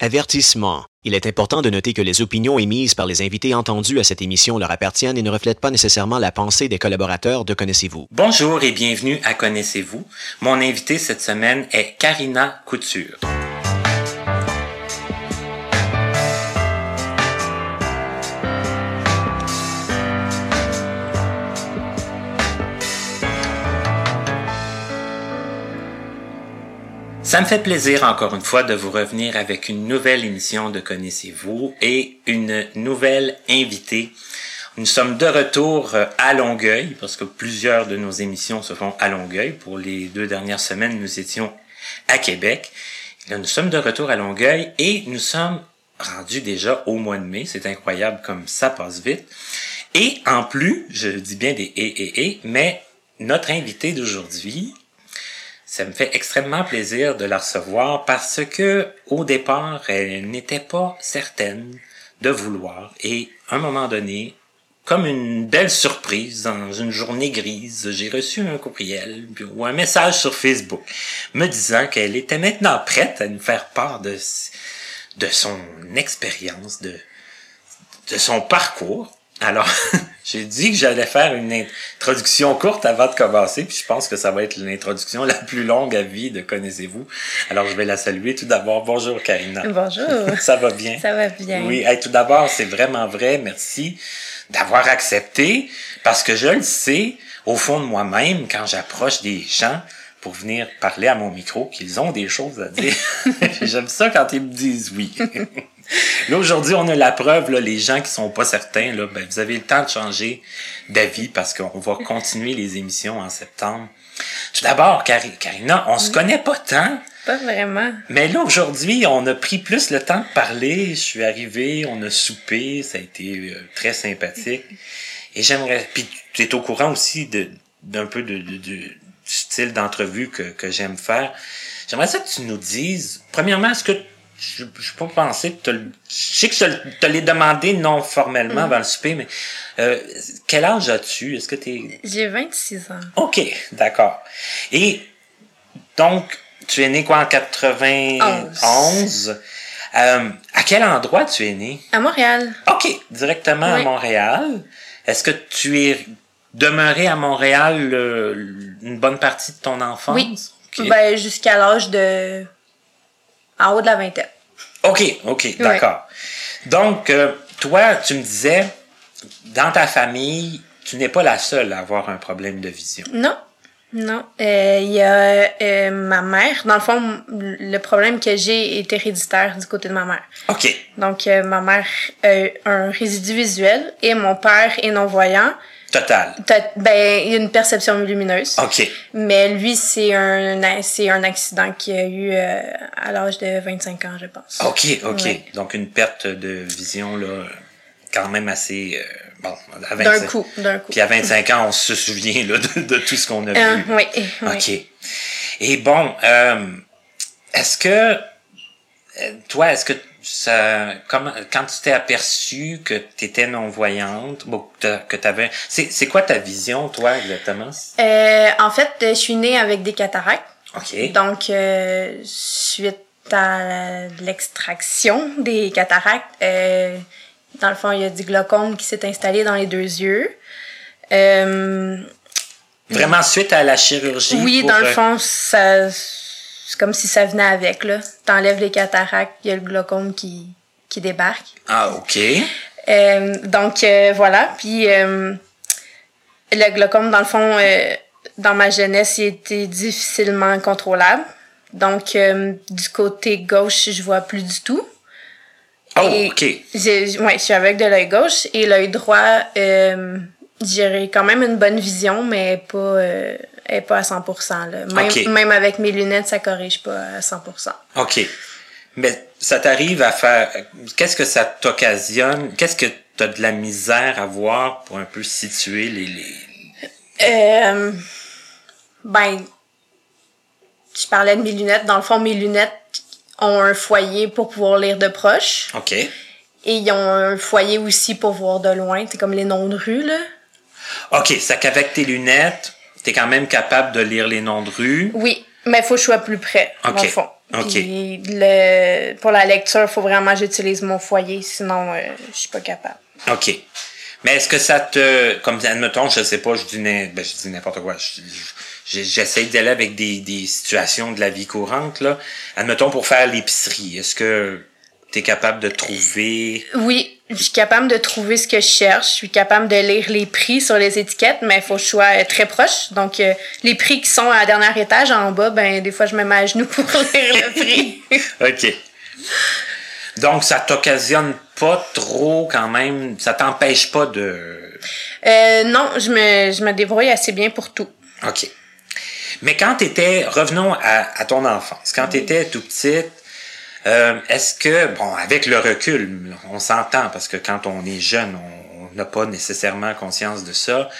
Avertissement. Il est important de noter que les opinions émises par les invités entendus à cette émission leur appartiennent et ne reflètent pas nécessairement la pensée des collaborateurs de Connaissez-vous. Bonjour et bienvenue à Connaissez-vous. Mon invité cette semaine est Karina Couture. Ça me fait plaisir encore une fois de vous revenir avec une nouvelle émission de Connaissez-vous et une nouvelle invitée. Nous sommes de retour à Longueuil parce que plusieurs de nos émissions se font à Longueuil. Pour les deux dernières semaines, nous étions à Québec. Là, nous sommes de retour à Longueuil et nous sommes rendus déjà au mois de mai. C'est incroyable comme ça passe vite. Et en plus, je dis bien des et et et, mais notre invité d'aujourd'hui ça me fait extrêmement plaisir de la recevoir parce que au départ, elle n'était pas certaine de vouloir et à un moment donné, comme une belle surprise dans une journée grise, j'ai reçu un courriel ou un message sur Facebook me disant qu'elle était maintenant prête à nous faire part de son expérience, de son parcours. Alors, j'ai dit que j'allais faire une introduction courte avant de commencer, puis je pense que ça va être l'introduction la plus longue à vie de Connaissez-vous. Alors, je vais la saluer tout d'abord. Bonjour, Karina. Bonjour. ça va bien? Ça va bien. Oui, tout d'abord, c'est vraiment vrai. Merci d'avoir accepté, parce que je le sais, au fond de moi-même, quand j'approche des gens, pour venir parler à mon micro qu'ils ont des choses à dire. J'aime ça quand ils me disent oui. Là, aujourd'hui, on a la preuve, là, les gens qui sont pas certains, là, ben, vous avez le temps de changer d'avis parce qu'on va continuer les émissions en septembre. Tout d'abord, Karina, on se connaît pas tant. Pas vraiment. Mais là, aujourd'hui, on a pris plus le temps de parler. Je suis arrivé, on a soupé, ça a été euh, très sympathique. Et j'aimerais... Puis tu es au courant aussi de d'un peu de, de, de style d'entrevue que, que j'aime faire. J'aimerais ça que tu nous dises, premièrement, est-ce que je ne pas pensé que je sais que je te l'ai demandé non formellement mm. avant le souper, mais euh, quel âge as-tu? Est-ce que tu J'ai 26 ans. OK, d'accord. Et donc, tu es né quoi en 91? Euh, à quel endroit tu es né? À Montréal. OK, directement à Montréal. Est-ce que tu es demeuré à Montréal une bonne partie de ton enfance? Oui. Ben, jusqu'à l'âge de. En haut de la vingtaine. OK, OK, d'accord. Donc, euh, toi, tu me disais, dans ta famille, tu n'es pas la seule à avoir un problème de vision. Non. Non. Euh, il y a euh, ma mère. Dans le fond, le problème que j'ai est héréditaire du côté de ma mère. OK. Donc, ma mère a un résidu visuel et mon père est non-voyant. Total. Ben, il y a une perception lumineuse. OK. Mais lui, c'est un, c'est un accident qu'il a eu euh, à l'âge de 25 ans, je pense. OK, OK. Donc, une perte de vision, là, quand même assez. Euh, bon, à 25... D'un coup, d'un coup. Puis à 25 ans, on se souvient, là, de, de tout ce qu'on a euh, vu. Oui, OK. Et bon, euh, est-ce que. Toi, est-ce que ça, quand tu t'es aperçu que tu étais non-voyante, que tu avais... C'est quoi ta vision, toi, exactement? Euh, en fait, je suis née avec des cataractes. OK. Donc, euh, suite à l'extraction des cataractes, euh, dans le fond, il y a du glaucome qui s'est installé dans les deux yeux. Euh, Vraiment suite à la chirurgie? Oui, dans le fond, ça c'est comme si ça venait avec, là. T'enlèves les cataractes, il y a le glaucome qui, qui débarque. Ah, OK. Euh, donc, euh, voilà. Puis, euh, le glaucome, dans le fond, dans ma jeunesse, il était difficilement contrôlable. Donc, du côté gauche, je vois plus du tout. Oh, OK. Ouais, je suis avec de l'œil gauche. Et l'œil droit, j'ai quand même une bonne vision, mais pas est pas à 100%. Là. Même, même avec mes lunettes, ça corrige pas à 100%. OK. Mais ça t'arrive à faire... Qu'est-ce que ça t'occasionne? Qu'est-ce que tu as de la misère à voir pour un peu situer les... les... Euh, ben, je parlais de mes lunettes. Dans le fond, mes lunettes ont un foyer pour pouvoir lire de proche. OK. Et ils ont un foyer aussi pour voir de loin. C'est comme les noms de rue, là. OK, c'est qu'avec tes lunettes, tu es quand même capable de lire les noms de rue. Oui, mais il faut que je sois plus près, OK. fond. OK. Puis le, pour la lecture, il faut vraiment que j'utilise mon foyer, sinon euh, je suis pas capable. OK. Mais est-ce que ça te. Comme, admettons, je sais pas, je dis, ben, je dis n'importe quoi. Je- je- J'essaie d'aller avec des, des situations de la vie courante, là. Admettons, pour faire l'épicerie, est-ce que tu es capable de trouver. Oui, je suis capable de trouver ce que je cherche. Je suis capable de lire les prix sur les étiquettes, mais il faut que je sois euh, très proche. Donc, euh, les prix qui sont à la dernière étage en bas, ben des fois, je me mets à genoux pour lire le prix. OK. Donc, ça t'occasionne pas trop quand même. Ça t'empêche pas de. Euh, non, je me, je me débrouille assez bien pour tout. OK. Mais quand tu étais, revenons à, à ton enfance, quand tu étais tout petite, euh, est-ce que, bon, avec le recul, on s'entend parce que quand on est jeune, on n'a pas nécessairement conscience de ça.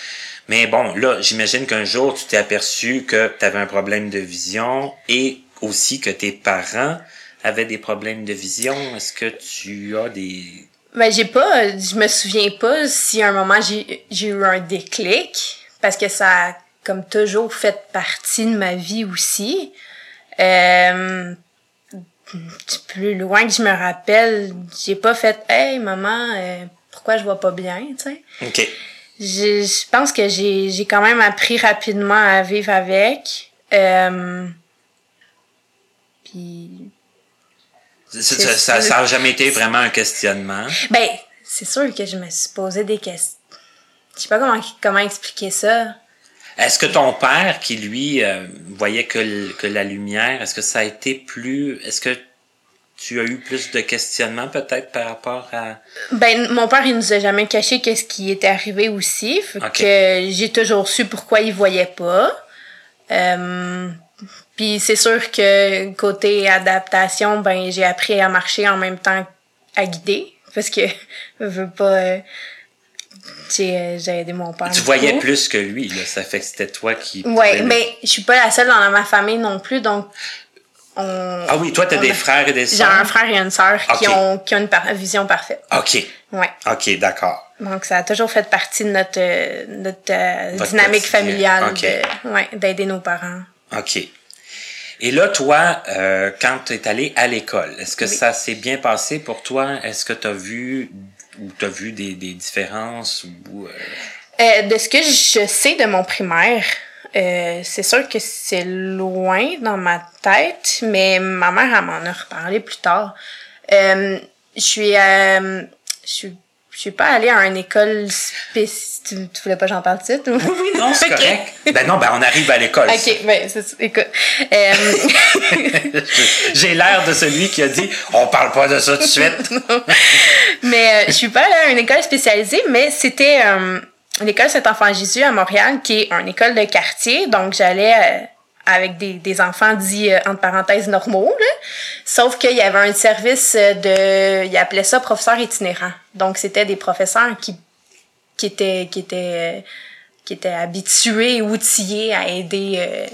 Mais bon, là, j'imagine qu'un jour, tu t'es aperçu que tu avais un problème de vision et aussi que tes parents avaient des problèmes de vision. Est-ce que tu as des... Ben, j'ai pas, je me souviens pas si à un moment j'ai eu un déclic, parce que ça a comme toujours fait partie de ma vie aussi. Euh, plus loin que je me rappelle, j'ai pas fait Hey maman, euh, pourquoi je vois pas bien, tu sais. OK. Je, je pense que j'ai j'ai quand même appris rapidement à vivre avec. Euh, puis Ça- Ça ça- ça a jamais été vraiment un questionnement? Ben, c'est sûr que je me suis posé des questions. Je sais pas comment, comment expliquer ça. Est-ce que ton père, qui lui euh, voyait que, la lumière, est-ce que ça a été plus... Est-ce que tu as eu plus de questionnements peut-être par rapport à... Ben, mon père, il nous a jamais caché qu'est-ce qui était arrivé aussi. Fait que j'ai toujours su pourquoi il voyait pas. Euh, puis c'est sûr que côté adaptation, ben, j'ai appris à marcher en même temps à guider. Parce que, je veux pas, euh, j'ai euh, j'ai aidé mon père. Tu voyais plus que lui, là. Ça fait que c'était toi qui... Pouvais- mais je suis pas la seule dans ma famille non plus, donc on... Ah oui, toi, t'as on des a- frères et des J'ai sœurs? un frère et une sœur qui ont qui ont une par- vision parfaite. OK. Ouais. OK, d'accord. Donc ça a toujours fait partie de notre euh, notre euh, dynamique quotidien. familiale Ok. de ouais, d'aider nos parents. OK. Et là, toi, euh, quand tu es allé à l'école, est-ce que Oui. ça s'est bien passé pour toi? Est-ce que tu as vu ou tu as vu des, des différences ou... euh, Euh, de ce que je sais de mon primaire, euh, c'est sûr que c'est loin dans ma tête, mais ma mère elle m'en a reparlé plus tard. Euh, je suis euh, je suis je suis pas allée à une école spécifique. Tu, tu voulais pas que j'en parle tout de suite? ou- Oui, non, c'est correct. Ben non, ben on arrive à l'école. Ok, ben, c'est. Écoute. Euh, J'ai l'air de celui qui a dit on parle pas de ça tout de suite. mais euh, je suis pas allée à une école spécialisée, mais c'était euh, l'école Saint-Enfant-Jésus à Montréal, qui est une école de quartier. Donc, j'allais euh, avec des, des enfants dits, euh, entre parenthèses, normaux. Là. Sauf qu'il y avait un service de... Ils appelaient ça professeur itinérant. Donc, c'était des professeurs qui, qui étaient... Qui étaient euh, qui étaient habitués, outillés à aider euh,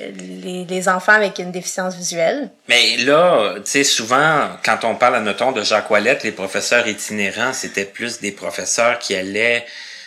les, les enfants avec une déficience visuelle. Mais là, tu sais, souvent, quand on parle, admettons, de Jacques Ouellette, les professeurs itinérants, c'était plus des professeurs qui allaient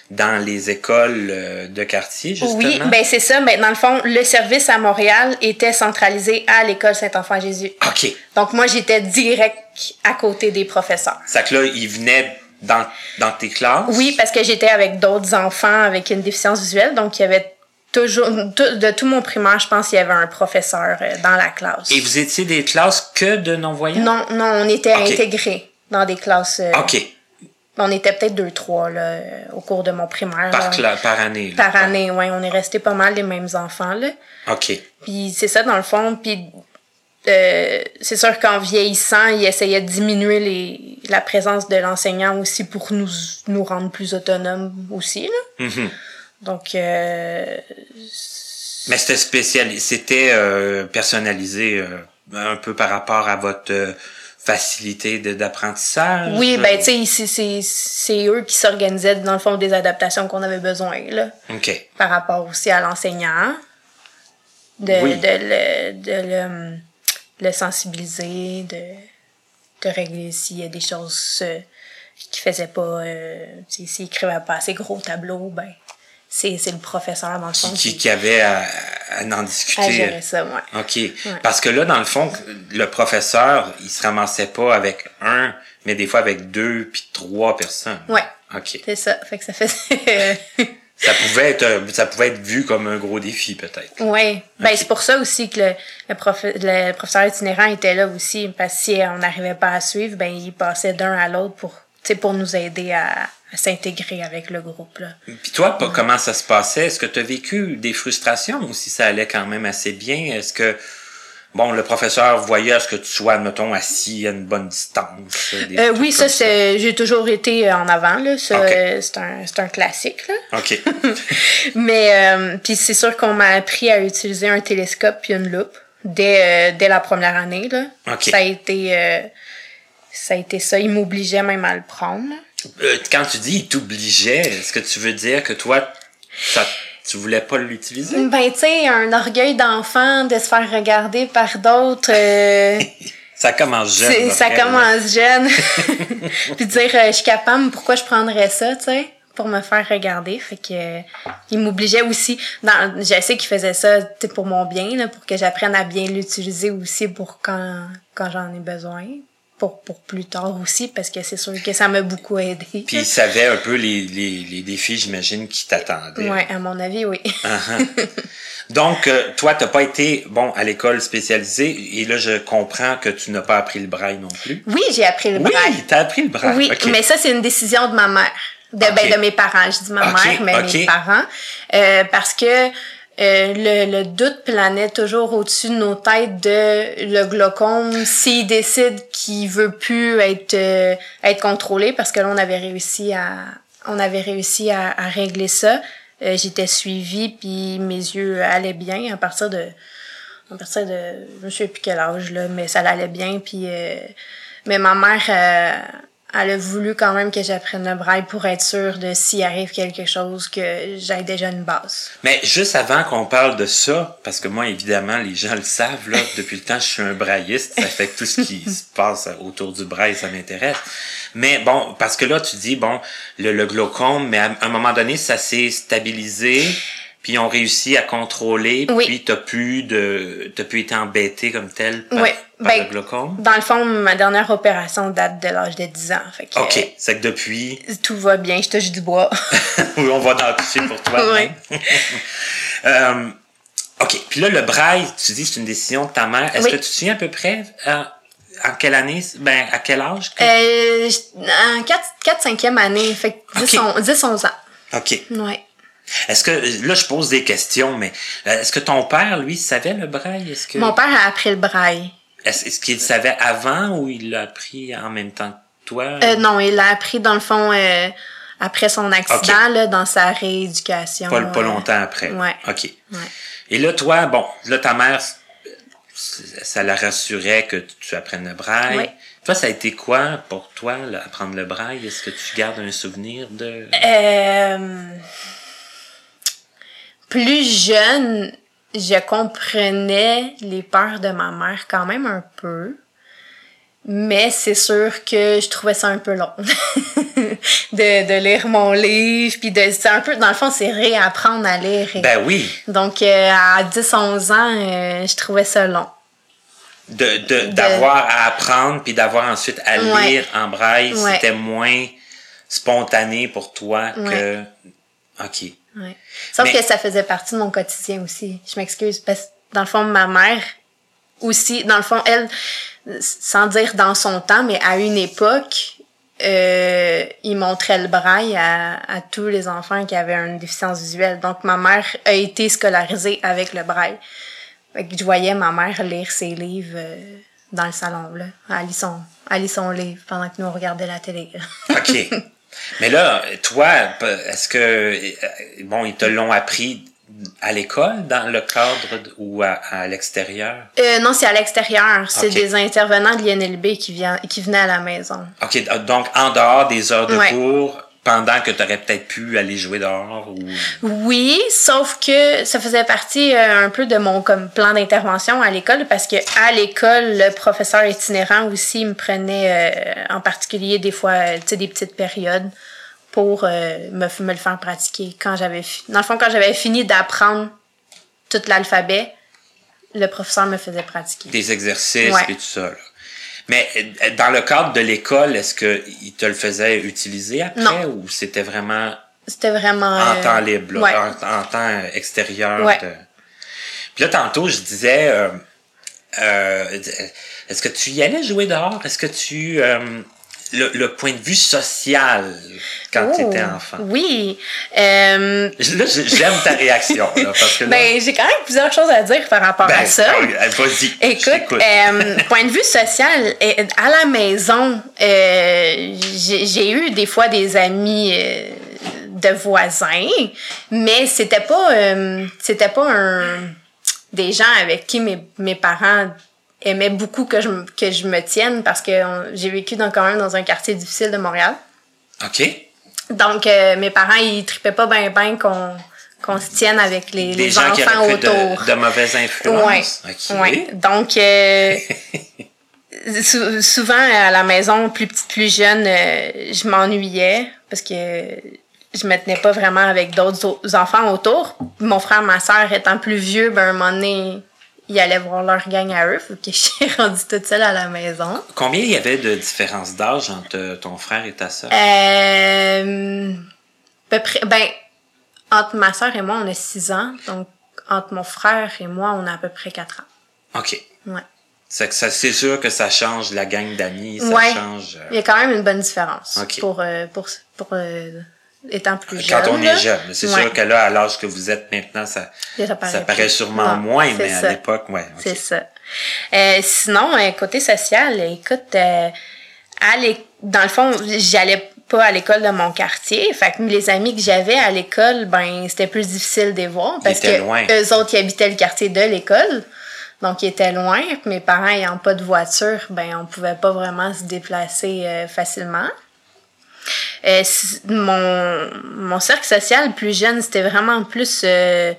dans les écoles euh, de quartier, justement? Oui, ben c'est ça. Mais dans le fond, le service à Montréal était centralisé à l'école Saint-Enfant-Jésus. OK. Donc moi, j'étais direct à côté des professeurs. Ça que là, ils venaient dans, dans tes classes? Oui, parce que j'étais avec d'autres enfants avec une déficience visuelle, donc il y avait toujours, de tout mon primaire, je pense qu'il y avait un professeur euh, dans la classe. Et vous étiez des classes que de non-voyants? Non, non, on était intégrés dans des classes. euh, OK. On était peut-être deux, trois là, au cours de mon primaire. Par, là. par année. là. Par année, ouais, on est resté pas mal les mêmes enfants là. OK. Puis c'est ça, dans le fond. Puis euh, c'est sûr qu'en vieillissant, il essayait de diminuer les, la présence de l'enseignant aussi pour nous, nous rendre plus autonomes aussi. Là. Mhm. Donc, euh, Mais c'était spécial, c'était euh, personnalisé euh, un peu par rapport à votre euh, facilité de- d'apprentissage. oui, ben, tu sais, c'est- eux qui s'organisaient, dans le fond, des adaptations qu'on avait besoin, là, OK. par rapport aussi à l'enseignant. De, Oui. de, le, de le, le sensibiliser, de, de régler s'il y a des choses euh, qui faisaient pas, euh, tu sais, s'il écrivait pas assez gros tableau, ben, c'est le professeur, dans le fond. Qui, qui avait à, à en discuter. À gérer ça, ouais. OK. Parce que là, dans le fond, le professeur, il se ramassait pas avec un, mais des fois avec deux puis trois personnes. Ouais. OK. C'est ça. Fait que ça faisait... ça pouvait être ça pouvait être vu comme un gros défi peut-être. Oui. Ben c'est pour ça aussi que le, le, le, professeur itinérant était là aussi parce que si on n'arrivait pas à suivre, ben il passait d'un à l'autre pour pour nous aider à s'intégrer avec le groupe. Là. Puis toi, comment ça se passait? Est-ce que tu as vécu des frustrations ou si ça allait quand même assez bien? Est-ce que bon, le professeur voyait à ce que tu sois, mettons, assis à une bonne distance? Euh, oui, ça, c'est, j'ai toujours été en avant, là. c'est, un, c'est un classique, là. OK. Mais, euh, puis c'est sûr qu'on m'a appris à utiliser un télescope puis une loupe dès, euh, dès la première année, là. Ça a été, ça a été ça. Il m'obligeait même à le prendre, Quand tu dis il t'obligeait, est-ce que tu veux dire que toi, ça tu voulais pas l'utiliser? Ben, tu sais, un orgueil d'enfant de se faire regarder par d'autres. Euh, ça commence jeune. Ça commence jeune. Puis dire, euh, je suis capable, pourquoi je prendrais ça, tu sais? pour me faire regarder? Fait que euh, il m'obligeait aussi dans je sais qu'il faisait ça pour mon bien là, pour que j'apprenne à bien l'utiliser aussi pour quand quand j'en ai besoin pour, pour plus tard aussi, parce que c'est sûr que ça m'a beaucoup aidé. Puis il savait un peu les, les, les défis, j'imagine, qui t'attendaient. Oui, à mon avis, oui. Uh-huh. Donc, euh, toi, tu n'as pas été bon à l'école spécialisée, et là, je comprends que tu n'as pas appris le braille non plus. Oui, j'ai appris le braille. Oui, tu as appris le braille. Oui, mais ça, c'est une décision de ma mère. De, ben, de mes parents. Je dis ma mère, mais mes parents. Euh, parce que euh, le, le, doute planait toujours au-dessus de nos têtes de le glaucome s'il décide qu'il veut plus être euh, être contrôlé parce que là on avait réussi à on avait réussi à, régler ça. Euh, j'étais suivie puis mes yeux allaient bien à partir de à partir de je sais plus quel âge là mais ça allait bien puis mais ma mère elle a voulu quand même que j'apprenne le braille pour être sûre de s'il arrive quelque chose que j'ai déjà une base. Mais juste avant qu'on parle de ça, parce que moi évidemment les gens le savent là, depuis le temps je suis un brailliste, ça fait que tout ce qui se passe autour du braille ça m'intéresse. Mais bon, parce que là tu dis bon le, le glaucome, mais à un moment donné ça s'est stabilisé puis ils ont réussi à contrôler, oui. puis t'as pu de t'as pu être embêté comme tel par, oui. ben, le glaucome? Dans le fond, ma dernière opération date de l'âge de 10 ans. Fait que, OK, c'est que depuis tout va bien, je touche du bois. oui, on va dans tout pour toi. oui. euh, OK, puis là le braille, tu dis c'est une décision de ta mère. Est-ce que tu te souviens à peu près euh, en quelle année, ben, à quel âge? Euh, en 4-5e année, fait que 10-11 ans. OK. Ouais. Est-ce que là je pose des questions, mais euh, est-ce que ton père lui savait le braille? Est-ce que mon père a appris le braille Est-ce qu'il savait avant ou il l'a appris en même temps que toi? Euh, Non, il l'a appris dans le fond euh, après son accident là, dans sa rééducation. Pas, pas longtemps après. Ouais. Ok. Ouais. Et là toi, bon, là ta mère, ça la rassurait que tu apprennes le braille. Oui. Toi, ça a été quoi pour toi, là, apprendre le braille? Est-ce que tu gardes un souvenir de... Euh plus jeune, je comprenais les peurs de ma mère quand même un peu. Mais c'est sûr que je trouvais ça un peu long de, de lire mon livre puis de c'est un peu dans le fond c'est réapprendre à lire. Ben oui. Donc euh, à 10 11 ans, euh, je trouvais ça long. De d'avoir de, à apprendre puis d'avoir ensuite à lire en braille, ouais. c'était moins spontané pour toi ouais. que OK. Ouais. Sauf Mais... que ça faisait partie de mon quotidien aussi. Je m'excuse parce que dans le fond, ma mère aussi, dans le fond, elle, sans dire dans son temps, mais à une époque, euh, il montrait le braille à, à tous les enfants qui avaient une déficience visuelle. Donc ma mère a été scolarisée avec le braille. Fait que je voyais ma mère lire ses livres euh, dans le salon, là. Elle lit son, elle lit son livre pendant que nous on regardait la télé. OK. Mais là, toi, est-ce que, bon, ils te l'ont appris à l'école, dans le cadre ou à, à l'extérieur? Euh, non, c'est à l'extérieur. C'est okay. des intervenants de l'INLB qui, vient, qui venaient à la maison. OK. Donc, en dehors des heures de ouais. cours, pendant que tu aurais peut-être pu aller jouer dehors ou? Oui, sauf que ça faisait partie euh, un peu de mon comme plan d'intervention à l'école parce que à l'école le professeur itinérant aussi me prenait euh, en particulier des fois tu sais des petites périodes pour me, me le faire pratiquer. Quand j'avais dans le fond quand j'avais fini d'apprendre tout l'alphabet le professeur me faisait pratiquer. Des exercices et tout ça mais dans le cadre de l'école est-ce que il te le faisait utiliser après ou c'était vraiment c'était vraiment en temps libre en, temps extérieur de... puis là tantôt je disais euh, est-ce que tu y allais jouer dehors? Est-ce que tu... Euh, le, point de vue social quand tu étais oh, enfant. Oui. Euh... Là, j'aime ta réaction. parce que ben, j'ai quand même plusieurs choses à dire par rapport à ben, ça. Vas-y. Écoute, euh, point de vue social, à la maison, euh, j'ai eu des fois des amis euh, de voisins, mais c'était pas, c'était pas un des gens avec qui mes, mes parents aimaient beaucoup que je, que je me tienne parce que j'ai vécu dans, quand même dans un quartier difficile de Montréal. OK. Donc, euh, mes parents, ils tripaient pas bien ben qu'on qu'on se tienne avec les, les gens enfants qui autour. De, de mauvaises influences. Ouais. ouais. Donc, euh, souvent à la maison, plus petite, plus jeune, euh, je m'ennuyais parce que je me tenais pas vraiment avec d'autres enfants autour. Mon frère, ma soeur étant plus vieux, ben, un moment donné, ils allaient voir leur gang à eux. Faut que je suis rendue toute seule à la maison. Combien il y avait de différence d'âge entre ton frère et ta soeur? Euh, peu près, ben, entre ma soeur et moi, on a 6 ans. Donc, entre mon frère et moi, on a à peu près 4 ans. OK. Ouais. C'est, c'est sûr que ça change la gang d'amis, ça ouais. change. Euh, il y a quand même une bonne différence. Pour, euh, pour, pour, euh, étant plus jeune. Quand on est jeune. C'est sûr que là, à l'âge que vous êtes maintenant, ça, ça paraît, sûrement moins, mais à l'époque, ouais. C'est ça. Euh, sinon, euh, côté social, écoute, euh, dans le fond, j'allais pas à l'école de mon quartier. Fait que les amis que j'avais à l'école, ben, c'était plus difficile de les voir parce que loin. eux autres, ils habitaient le quartier de l'école. Donc, ils étaient loin. Mes parents ayant pas de voiture, ben, on pouvait pas vraiment se déplacer euh, facilement. Euh, mon, mon cercle social plus jeune, c'était vraiment plus, euh,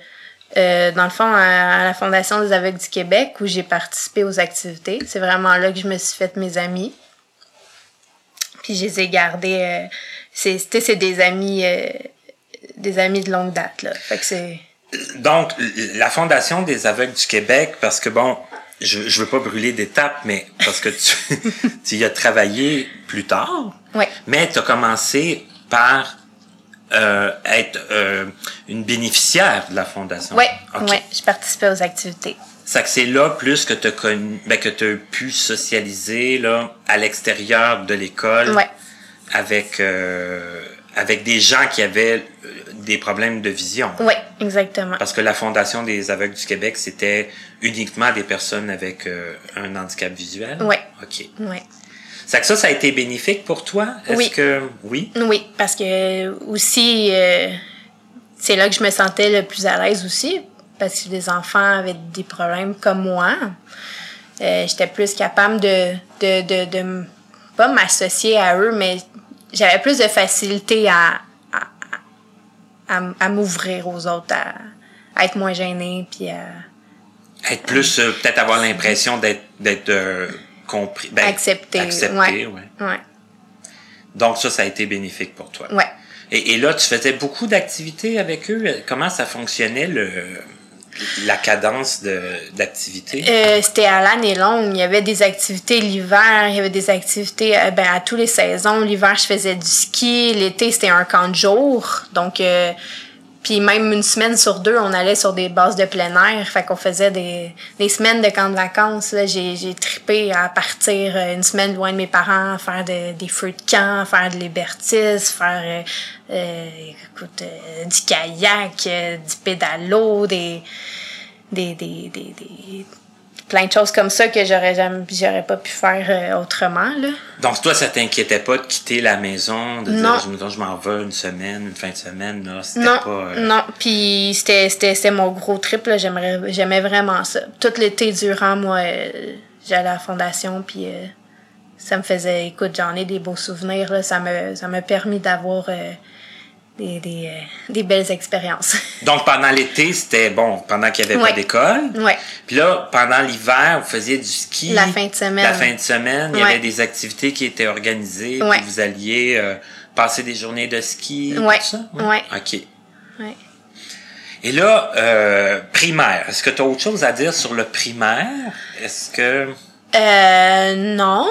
euh, dans le fond, à, la Fondation des aveugles du Québec, où j'ai participé aux activités. C'est vraiment là que je me suis fait mes amis. Puis je les ai gardés. c'était c'est des amis, des amis de longue date. Là. Donc, la Fondation des aveugles du Québec, parce que bon, je, je veux pas brûler d'étapes, mais parce que tu, tu y as travaillé plus tard. Oui. Mais tu as commencé par euh, être euh, une bénéficiaire de la fondation. Oui, okay. ouais, je participais aux activités. Ça que c'est là plus que tu connu, ben, que tu as pu socialiser là à l'extérieur de l'école. Ouais. Avec euh, avec des gens qui avaient euh, des problèmes de vision. Oui, exactement. Parce que la Fondation des aveugles du Québec, c'était uniquement des personnes avec euh, un handicap visuel? Oui. OK. Oui. Ça que ça, ça a été bénéfique pour toi? Est-ce oui. que oui? Oui, parce que aussi, euh, c'est là que je me sentais le plus à l'aise aussi, parce que les enfants avaient des problèmes comme moi. Euh, J'étais plus capable de, de, de, de pas m'associer à eux, mais j'avais plus de facilité à, à, à, m'ouvrir aux autres, à, à, être moins gênée, puis à... Être plus, euh, peut-être avoir l'impression d'être d'être euh, compris. Ben, accepté. Accepté, ouais. ouais. ouais. Donc ça, ça a été bénéfique pour toi. Ouais. Et, et là, tu faisais beaucoup d'activités avec eux. Comment ça fonctionnait le la cadence d'activité? Euh, C'était à l'année longue. Il y avait des activités l'hiver, il y avait des activités euh, ben, à tous les saisons. L'hiver, je faisais du ski. L'été, c'était un camp de jour. Donc, euh, puis même une semaine sur deux, on allait sur des bases de plein air. Fait qu'on faisait des, des semaines de camp de vacances. J'ai, j'ai trippé à partir euh, une semaine loin de mes parents, faire de, des feux de camp, faire de l'hébertisme, faire euh, euh, écoute, euh, du kayak, du pédalo, des, des, des, des, des plein de choses comme ça que j'aurais jamais j'aurais pas pu faire euh, autrement là. Donc toi ça t'inquiétait pas de quitter la maison de non. dire je m'en vais une semaine une fin de semaine là c'était non, pas euh... non puis c'était c'était c'était mon gros trip là j'aimerais j'aimais vraiment ça tout l'été durant moi euh, j'allais à la fondation puis euh, ça me faisait écoute j'en ai des beaux souvenirs là ça me ça m'a permis d'avoir des, des, euh, des belles expériences. Donc, pendant l'été, c'était bon, pendant qu'il n'y avait Ouais. pas d'école. ouais. Puis là, pendant l'hiver, vous faisiez du ski. La fin de semaine. La fin de semaine, il y avait des activités qui étaient organisées. Ouais. Puis vous alliez euh, passer des journées de ski. Ouais. Tout ça? Ouais. OK. Ouais. Et là, euh, primaire. Est-ce que tu as autre chose à dire sur le primaire? Est-ce que. Euh, non.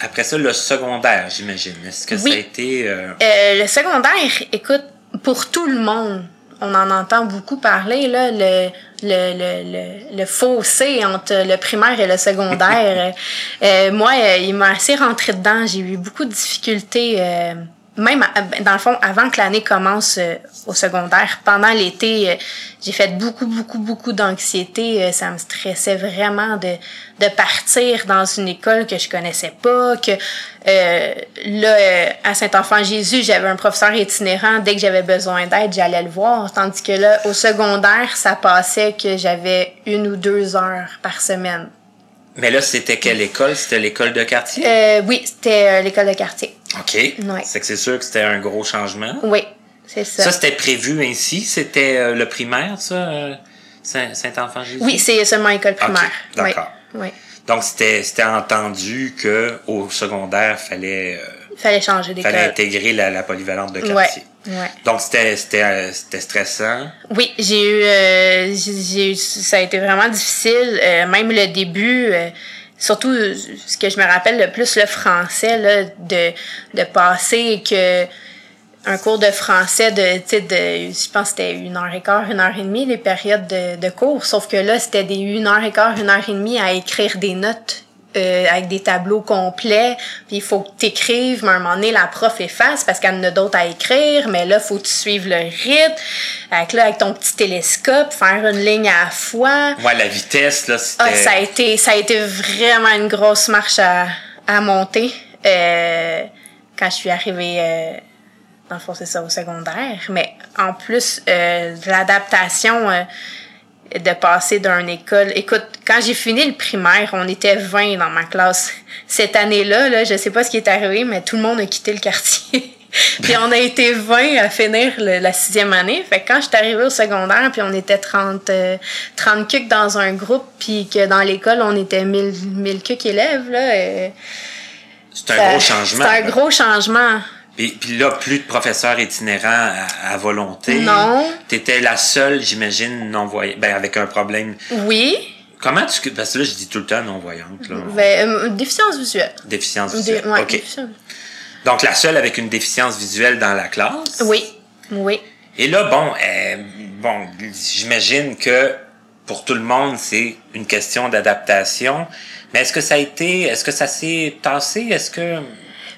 Après ça, le secondaire, j'imagine. Est-ce que Oui. ça a été. euh, Euh, le secondaire, écoute, pour tout le monde, on en entend beaucoup parler, là, le, le, le, le, le fossé entre le primaire et le secondaire. Euh, moi, euh, il m'a assez rentré dedans. J'ai eu beaucoup de difficultés, euh, même à- dans le fond, avant que l'année commence euh, au secondaire. Pendant l'été, euh, j'ai fait beaucoup, beaucoup, beaucoup d'anxiété. Euh, ça me stressait vraiment de, de partir dans une école que je connaissais pas, que euh, là, euh, à Saint-Enfant-Jésus, j'avais un professeur itinérant. Dès que j'avais besoin d'aide, j'allais le voir. Tandis que là, au secondaire, ça passait que j'avais une ou deux heures par semaine. Mais là, c'était quelle école? C'était l'école de quartier? Euh, oui, c'était euh, l'école de quartier. OK. ouais. C'est que c'est sûr que c'était un gros changement. Oui, c'est ça. Ça, c'était prévu ainsi? C'était euh, le primaire, ça? euh, Saint- Saint-Enfant-Jésus? oui, c'est seulement école primaire. D'accord. Oui, oui. Donc, c'était c'était entendu que au secondaire, fallait, euh, Fallait changer d'école. fallait intégrer la, la polyvalente de quartier. ouais. Donc, c'était c'était c'était stressant? Oui, j'ai eu, j'ai eu, ça a été vraiment difficile, même le début. Surtout, euh, ce que je me rappelle le plus, le français, là, de, de passer que un cours de français de, tu de, je pense que c'était une heure et quart, une heure et demie, les périodes de, de cours. Sauf que là, c'était des une heure et quart, une heure et demie à écrire des notes euh, avec des tableaux complets. Puis il faut que tu écrives, mais à un moment donné, la prof efface parce qu'elle en a d'autres à écrire. Mais là, faut que tu suives le rythme. Avec, là, avec ton petit télescope, faire une ligne à la fois. Moi, la vitesse, là, c'était... Ah, ça a été, ça a été vraiment une grosse marche à, à monter. Euh, quand je suis arrivée, euh, dans le fond, c'est ça, au secondaire. Mais en plus, euh, de l'adaptation, euh, de passer d'une école. Écoute, quand j'ai fini le primaire, on était 20 dans ma classe. Cette année-là, là, je sais pas ce qui est arrivé, mais tout le monde a quitté le quartier. puis on a été 20 à finir le- la sixième année. Fait que quand je suis arrivée au secondaire, puis on était 30, euh, 30 cucs dans un groupe, puis que dans l'école, on était 1000, 1000 cucs élèves, là. euh, C'est un gros changement. C'est un gros changement. Puis, puis là, plus de professeurs itinérants à, à volonté. Non. T'étais la seule, j'imagine, non-voyante. Ben, avec un problème. Oui, Comment tu... Parce que là, je dis tout le temps non-voyante, là. ben, euh, déficience visuelle. Déficience Dé- visuelle. ouais, OK. déficience. Donc, la seule avec une déficience visuelle dans la classe? Oui, oui. Et là, bon, euh, bon, j'imagine que pour tout le monde, c'est une question d'adaptation. Mais est-ce que ça a été, est-ce que ça s'est tassé? Est-ce que...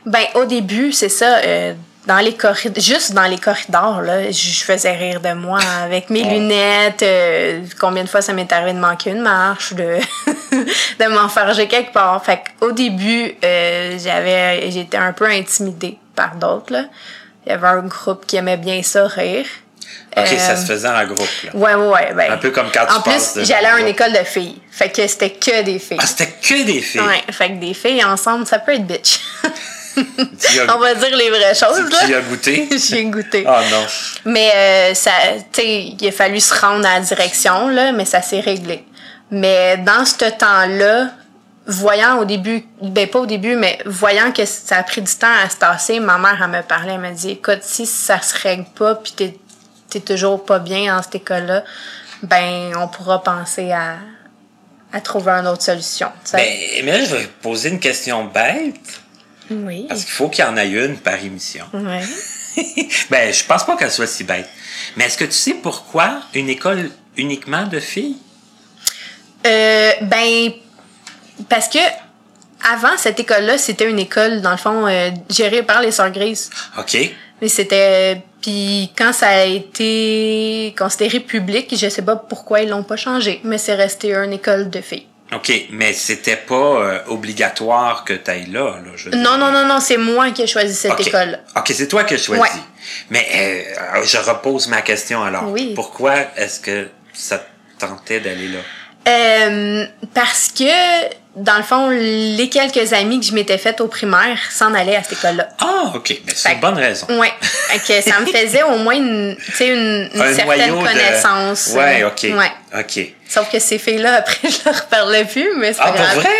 Ben, au début, c'est ça. euh, dans les corridors, juste dans les corridors, là, je faisais rire de moi avec mes lunettes. euh, combien de fois ça m'est arrivé de manquer une marche, de, de m'enfarger quelque part. Fait au début, euh, j'avais, j'étais un peu intimidée par d'autres, là. Il y avait un groupe qui aimait bien ça rire. OK, Euh, ça se faisait en groupe, là. Ouais, ouais. Ben, Un peu comme quand tu En de- plus, j'allais à une école de filles. Fait que c'était que des filles. Ah, c'était que des filles? Ouais, fait que des filles ensemble, ça peut être bitch. Tu On va dire les vraies choses, tu y as goûté? J'ai goûté. Ah non. Mais euh, ça, tu sais, il a fallu se rendre à la direction, là, mais ça s'est réglé. Mais dans ce temps-là, voyant au début, ben pas au début, mais voyant que ça a pris du temps à se tasser, ma mère, elle me parlait, elle m'a dit, écoute, si ça se règle pas, puis t'es, t'es toujours pas bien dans cette école-là, ben, on pourra penser à, à trouver une autre solution. tu. Ben, mais là, je vais poser une question bête, oui. parce qu'il faut qu'il y en ait une par émission. Ouais. ben, je pense pas qu'elle soit si bête. Mais est-ce que tu sais pourquoi une école uniquement de filles? Euh, ben, parce que avant cette école-là, c'était une école, dans le fond, euh, gérée par les Sœurs Grises. OK. Mais c'était. Puis quand ça a été considéré public, je sais pas pourquoi ils l'ont pas changé, mais c'est resté une école de filles. OK, mais c'était pas euh, obligatoire que tu ailles là, là. je Non, non, non, non, c'est moi qui ai choisi cette école. OK, c'est toi qui as choisi. Ouais. Mais euh, je repose ma question alors. Oui. Pourquoi est-ce que ça te tentait d'aller là? Euh, parce que dans le fond, les quelques amis que je m'étais faites au primaire s'en allaient à cette école-là. Ah, OK. Mais c'est Fait une bonne raison. Fait que ça me faisait au moins une, une, une Un certaine de- connaissance. Ouais, euh, OK. Ouais. OK. Sauf que ces filles-là, après, je leur parlais plus, mais c'est Ah, pas pour grave. vrai?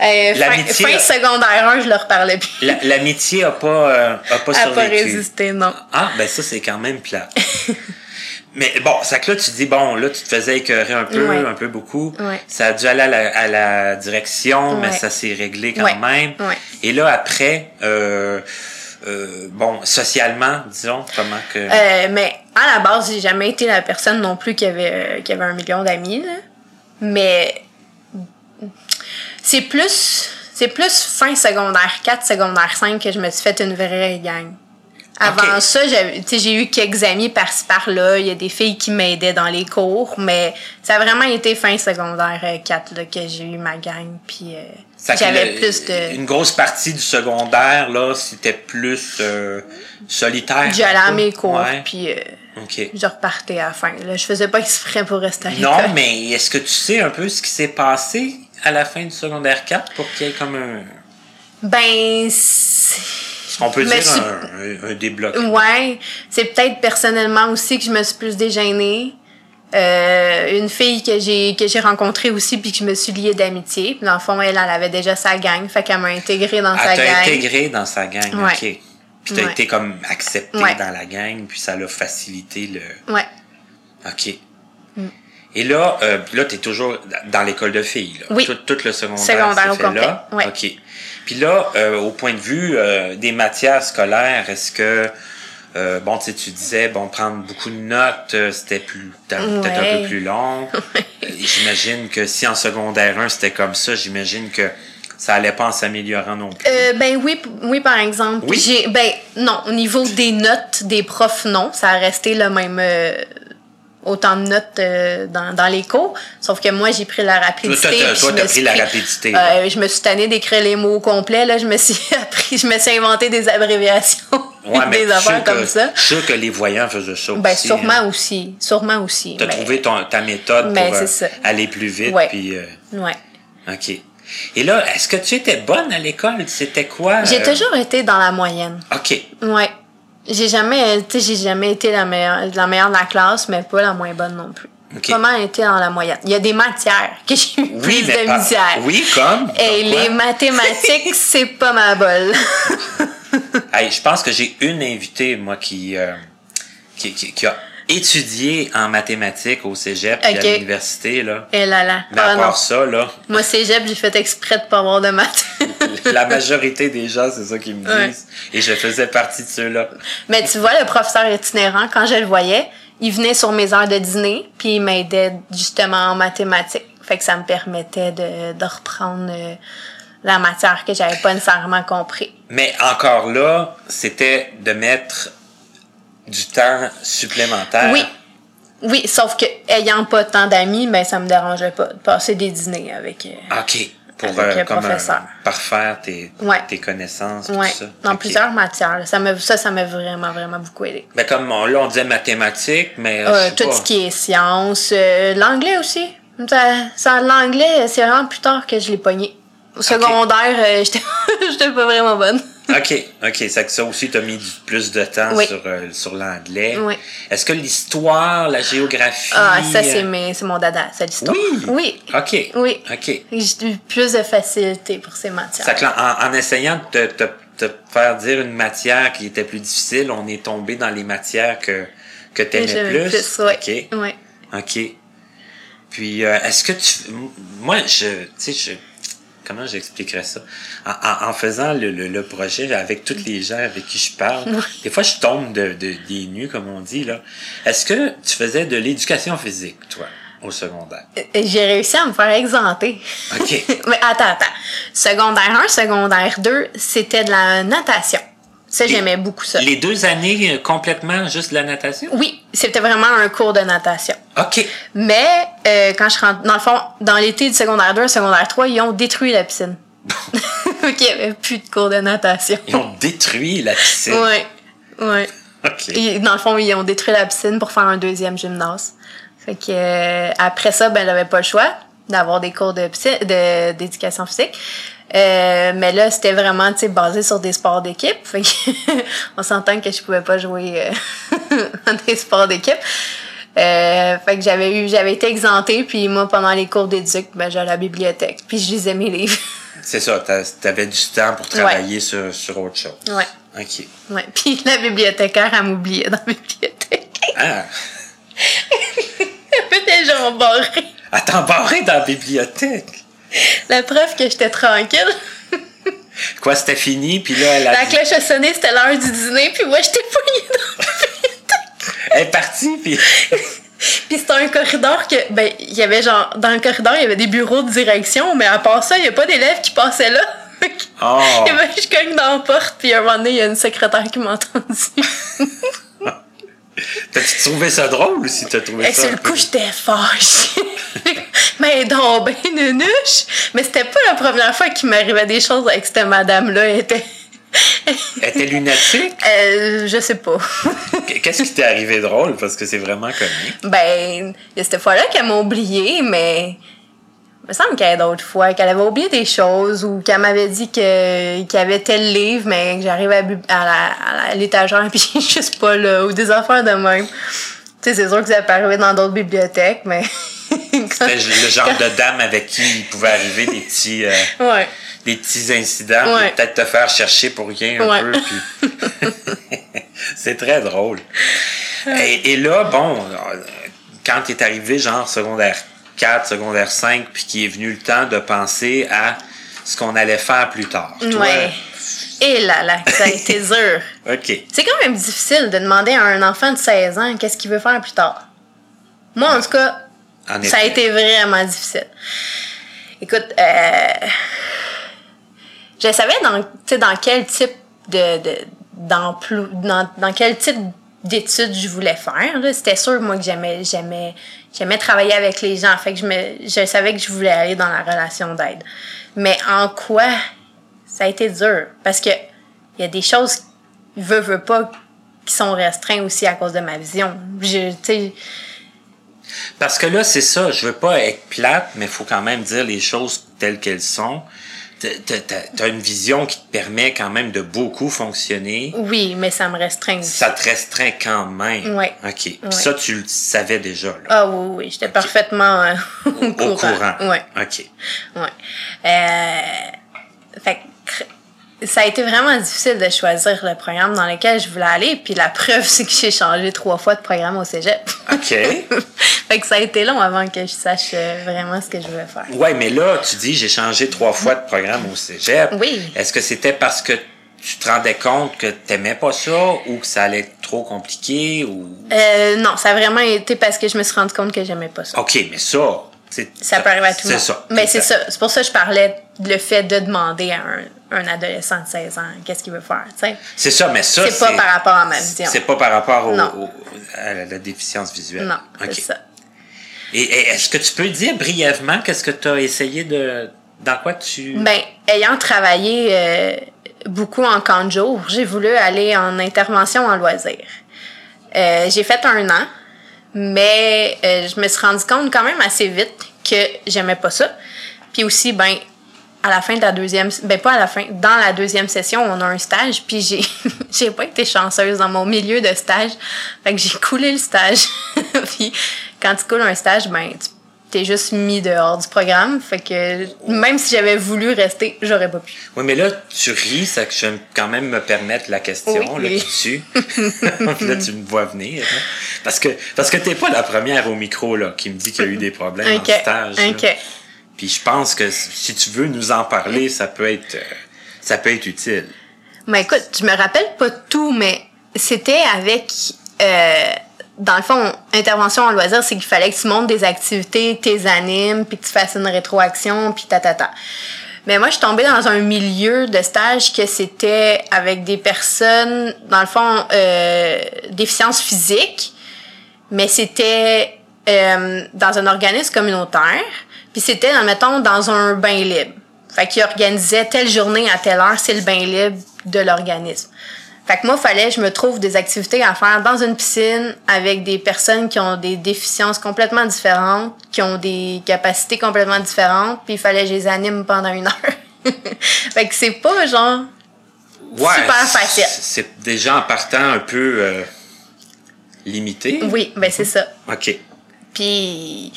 Euh, fin, L'amitié fin a- secondaire 1, je leur parlais plus. La- L'amitié a pas, euh, a pas pas résisté, non. Ah, ben ça, c'est quand même plat. Mais bon, ça que là, tu dis, bon, là, tu te faisais écœurer un peu, Ouais. un peu beaucoup. Ouais. Ça a dû aller à la, à la direction, mais ça s'est réglé quand même. Et là, après, euh, euh, bon, socialement, disons, comment que... Euh, mais à la base, j'ai jamais été la personne non plus qui avait, euh, qui avait un million d'amis. là. Mais c'est plus, c'est plus fin secondaire 4, secondaire 5 que je me suis fait une vraie gang. Avant ça, j'ai eu quelques amis par-ci par-là. Il y a des filles qui m'aidaient dans les cours, mais ça a vraiment été fin secondaire euh, 4 là, que j'ai eu ma gang. Puis euh, j'avais plus de. Une grosse partie du secondaire, là, c'était plus euh, solitaire. J'allais à mes cours, puis euh, je repartais à la fin. Là, je faisais pas exprès pour rester à l'école. Non, mais est-ce que tu sais un peu ce qui s'est passé à la fin du secondaire 4 pour qu'il y ait comme un... Ben, On peut dire un, un, un débloc. ouais, c'est peut-être personnellement aussi que je me suis plus dégênée. Euh, une fille que j'ai que j'ai rencontrée aussi puis que je me suis liée d'amitié. Puis dans le fond, elle, elle avait déjà sa gang, fait qu'elle m'a intégrée dans sa Elle gang. intégré dans sa gang, Ouais. OK. Puis t'as Ouais. été comme accepté Ouais. dans la gang, puis ça l'a facilité le... Ouais. OK. Mm. Et là, euh, là t'es toujours dans l'école de filles, là. Oui. Tout, tout le secondaire, Secondaire au complet, là? OK. Puis là, euh, au point de vue euh, des matières scolaires, est-ce que... euh, bon, tu sais, tu disais, bon, prendre beaucoup de notes, euh, c'était plus peut-être un peu plus long. J'imagine que si en secondaire 1, c'était comme ça, j'imagine que ça allait pas en s'améliorant non plus. Euh, ben oui, oui par exemple. Oui? J'ai ben non, au niveau des notes des profs non, ça a resté le même euh, autant de notes euh, dans, dans les cours, sauf que moi j'ai pris la rapidité. Toi, toi, je t'as me pris suis la rapidité, Euh, je me suis tannée d'écrire les mots au complet là, je me suis appris, je me suis inventé des abréviations, Ouais, mais des affaires que- comme ça. Je suis sûr que les voyants faisaient ça Ben aussi. sûrement hein. aussi, sûrement aussi. T'as mais- trouvé ton, ta méthode pour euh, aller plus vite. Ouais. Puis, Ouais. OK. Et là, est-ce que tu étais bonne à l'école? C'était quoi? J'ai toujours été dans la moyenne. OK. Ouais. J'ai jamais, sais, j'ai jamais été la meilleure, la meilleure de la classe, mais pas la moins bonne non plus. Ok. Comment été dans la moyenne? Il y a des matières que j'ai eu Oui, plus de pas- misère. Oui, comme? Et les mathématiques, c'est pas ma bol. Hey, je pense que j'ai une invitée, moi, qui, euh, qui, qui, qui a étudié en mathématiques au cégep Ok. à l'université, là. Et là là. Mais à Ah non. ça, là, Moi, cégep, j'ai fait exprès de pas avoir de maths. la majorité des gens, c'est ça qu'ils me Ouais. disent. Et je faisais partie de ceux-là. mais tu vois, le professeur itinérant, quand je le voyais, il venait sur mes heures de dîner, puis il m'aidait justement en mathématiques. Fait que ça me permettait de, de reprendre euh, la matière que j'avais pas nécessairement compris. Mais encore là, c'était de mettre du temps supplémentaire. Oui. Oui, sauf que ayant pas tant d'amis, ben ça me dérangeait pas de passer des dîners avec. euh, OK. Pour Avec euh, comme professeur. un- parfaire tes, Ouais. tes connaissances, ouais, tout ça. dans plusieurs matières. là. Ça me ça ça m'a vraiment vraiment beaucoup aidé. Mais comme on- là, on disait mathématiques, mais euh, tout pas. ce qui est sciences, euh, l'anglais aussi. Ça, ça, l'anglais, c'est vraiment plus tard que je l'ai pogné. Au secondaire, euh, j'étais j'étais pas vraiment bonne. OK, OK. C'est que ça aussi, t'as mis du- plus de temps Oui. sur, euh, sur l'anglais. Oui. Est-ce que l'histoire, la géographie... Ah, ça, c'est mes- c'est mon dada, c'est l'histoire. Oui. Oui. OK. Oui. OK. J'ai eu plus de facilité pour ces matières. Ça que en, en essayant de te, te, te faire dire une matière qui était plus difficile, on est tombé dans les matières que, que t'aimais plus? plus, ouais. OK. Ouais. OK. Puis, euh, est-ce que tu... Moi, je... Tu sais, je... Comment j'expliquerais ça? En, en- en faisant le, le, le projet avec tous les gens avec qui je parle, des fois, je tombe de, de, des nues, comme on dit, là. Est-ce que tu faisais de l'éducation physique, toi, au secondaire? Et J'ai réussi à me faire exempter. OK. Mais attends, attends. Secondaire 1, secondaire 2, c'était de la natation. Ça, j'aimais beaucoup ça. Les deux années, euh, complètement juste de la natation? Oui, c'était vraiment un cours de natation. OK. Mais euh, quand je rentre, dans le fond, dans l'été du secondaire 2, secondaire 3, ils ont détruit la piscine. Donc, il n'y avait plus de cours de natation. Ils ont détruit la piscine? Ouais, ouais. OK. Et dans le fond, ils ont détruit la piscine pour faire un deuxième gymnase. Fait que euh, après ça, ben, j'avais pas le choix. d'avoir des cours de psy- de- d'éducation physique. Euh, mais là, c'était vraiment, tu sais, basé sur des sports d'équipe. On s'entend que je pouvais pas jouer euh, dans des sports d'équipe. Euh, fait que j'avais eu, j'avais été exemptée, puis moi, pendant les cours d'éduc, ben, j'allais à la bibliothèque, puis je lisais mes livres. C'est ça, t'avais du temps pour travailler sur, sur autre chose. ouais, OK. ouais. Puis la bibliothécaire, elle m'oubliait dans la bibliothèque. Ah, Elle était genre barrée. elle t'a dans la bibliothèque. La preuve que j'étais tranquille. Quoi, c'était fini, puis là, elle a La dit- cloche a sonné, c'était l'heure du dîner, puis moi, j'étais poignée dans bibliothèque. elle est partie, puis... Puis c'était un corridor que, ben, il y avait genre, dans le corridor, il y avait des bureaux de direction, mais à part ça, il n'y a pas d'élèves qui passaient là. Oh! Et ben, je cogne dans la porte, puis à un moment donné, il y a une secrétaire qui m'a entendu. T'as-tu trouvé ça drôle ou si t'as trouvé Et ça... sur le coup, j'étais fâchée. mais donc, ben, nunuche. Mais c'était pas la première fois qu'il m'arrivait des choses avec cette madame-là. Elle était. Elle était lunatique? Euh, je sais pas. Qu'est-ce qui t'est arrivé drôle? Parce que c'est vraiment comique. ben, il y a cette fois-là qu'elle m'a oublié, mais. Il me semble qu'il y a d'autres fois qu'elle avait oublié des choses ou qu'elle m'avait dit que qu'il y avait tel livre, mais que j'arrive à, à, à l'étagère puis je suis juste pas là, ou des affaires de même. Tu sais, c'est sûr que ça peut arriver dans d'autres bibliothèques, mais. C'était le genre de dame avec qui il pouvait arriver des petits, euh, Ouais. des petits incidents, Ouais. peut-être te faire chercher pour rien un Ouais. peu. puis- c'est très drôle. Et, et là, bon, euh, quand t'es arrivé, genre secondaire 4, secondaire 5, puis qu'il est venu le temps de penser à ce qu'on allait faire plus tard. Toi, Ouais. Et là là, ça a été dur. OK. C'est quand même difficile de demander à un enfant de 16 ans qu'est-ce qu'il veut faire plus tard. Moi, en tout cas, En ça a été vraiment difficile. Écoute, euh, je savais dans, tu sais, dans quel type de, de d'emploi, dans, dans quel type d'études je voulais faire. C'était sûr, moi, que j'aimais, j'aimais, j'aimais travailler avec les gens. Fait que je me, je savais que je voulais aller dans la relation d'aide. Mais en quoi ça a été dur? Parce que il y a des choses, veux, veux pas, qui sont restreints aussi à cause de ma vision. Parce que là, c'est ça, je veux pas être plate, mais il faut quand même dire les choses telles qu'elles sont. Tu as une vision qui te permet quand même de beaucoup fonctionner. oui, mais ça me restreint aussi. Ça te restreint quand même. Ouais. OK. Puis ça, tu le savais déjà, là. Ah oui, oui, j'étais parfaitement euh, au, Au courant. courant. Ouais, OK. ouais. Euh, fait ça a été vraiment difficile de choisir le programme dans lequel je voulais aller. Puis la preuve, c'est que j'ai changé trois fois de programme au cégep. OK. fait que ça a été long avant que je sache euh, vraiment ce que je voulais faire. Ouais, mais là, tu dis, j'ai changé trois fois de programme au cégep. Oui. Est-ce que c'était parce que tu te rendais compte que t'aimais pas ça ou que ça allait être trop compliqué ou... Euh, non, ça a vraiment été parce que je me suis rendu compte que j'aimais pas ça. OK, mais ça... c'est- Ça peut arriver à tout le C'est monde. ça. Mais c'est ça. C'est pour ça que je parlais de le fait de demander à un, un adolescent de 16 ans qu'est-ce qu'il veut faire. tu sais? C'est ça, mais ça, C'est pas par rapport à ma vision. C'est pas par rapport au- Non. au- à la, déficience visuelle. Non, OK. c'est ça. Et, et est-ce que tu peux dire brièvement qu'est-ce que tu as essayé de... Dans quoi tu... Ben, ayant travaillé euh, beaucoup en camp de jour, j'ai voulu aller en intervention en loisir. Euh, j'ai fait un an, mais euh, je me suis rendu compte quand même assez vite que j'aimais pas ça. Puis aussi, ben, à la fin de la deuxième, ben pas à la fin, dans la deuxième session, on a un stage, puis j'ai, j'ai pas été chanceuse dans mon milieu de stage. Fait que j'ai coulé le stage. puis quand tu coules un stage, ben, tu t'es juste mis dehors du programme. Fait que même si j'avais voulu rester, j'aurais pas pu. Oui, mais là, tu ris, ça que je vais quand même me permettre la question, Oui. là, qui tue. là, tu me vois venir. hein. Parce que, parce que t'es pas la première au micro, là, qui me dit qu'il y a eu des problèmes Ok, en stage. là. Puis je pense que si tu veux nous en parler, ça peut être, euh, ça peut être utile. Mais écoute, je me rappelle pas tout, mais c'était avec, euh, dans le fond, intervention en loisir, c'est qu'il fallait que tu montes des activités, tes animes, puis que tu fasses une rétroaction, puis ta, ta, ta. Mais moi, je suis tombée dans un milieu de stage que c'était avec des personnes, dans le fond, euh, déficience physique, mais c'était euh, dans un organisme communautaire, puis c'était, mettons, dans un bain libre. Fait qu'ils organisaient telle journée à telle heure, c'est le bain libre de l'organisme. Fait que moi, fallait que je me trouve des activités à faire dans une piscine avec des personnes qui ont des déficiences complètement différentes, qui ont des capacités complètement différentes, puis il fallait que je les anime pendant une heure. fait que c'est pas genre Ouais, super facile. c'est- C'est déjà en partant un peu euh, limité. Oui, ben c'est ça. OK. Puis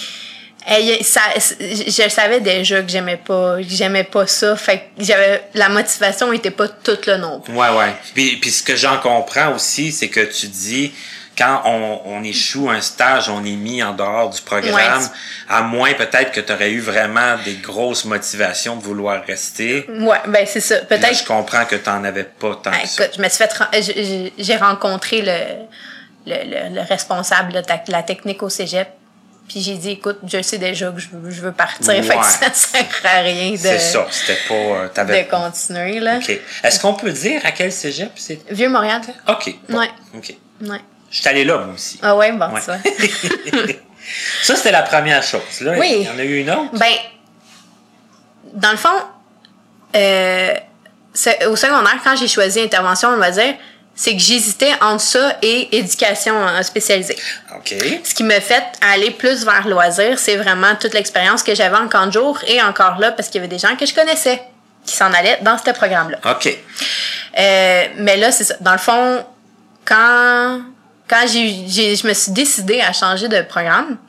hey, ça, je savais déjà que j'aimais pas, que j'aimais pas ça. Fait que j'avais la motivation était pas toute là non plus. Ouais, ouais. Puis, puis ce que j'en comprends aussi, c'est que tu dis, quand on, on échoue un stage, on est mis en dehors du programme, Ouais. à moins peut-être que tu aurais eu vraiment des grosses motivations de vouloir rester. Ouais, ben c'est ça. Peut-être je comprends que tu n'en avais pas tant Ah, que ça. écoute, je me suis fait j'ai- rencontré le, le, le, le responsable de la technique au Cégep. Puis j'ai dit écoute, je sais déjà que je veux, je veux partir, fait que ça sert à rien de C'est ça, c'était pas... euh, de continuer là. OK. Est-ce qu'on peut dire à quel cégep c'est? Vieux Montréal. OK. bon, Ouais. OK. Ouais. Je suis allé là, moi aussi. Ah ouais, bon Ouais. ça. Ça, c'était la première chose. Là, Oui. il y en a eu une autre? Ben, dans le fond, euh, au secondaire, quand j'ai choisi intervention, on va dire, c'est que j'hésitais entre ça et éducation euh, spécialisée. OK. Ce qui me fait aller plus vers loisir, c'est vraiment toute l'expérience que j'avais en camp de jour et encore là, parce qu'il y avait des gens que je connaissais qui s'en allaient dans ce programme-là. OK. Euh, mais là, c'est ça. Dans le fond, quand, quand j'ai, je me suis décidée à changer de programme,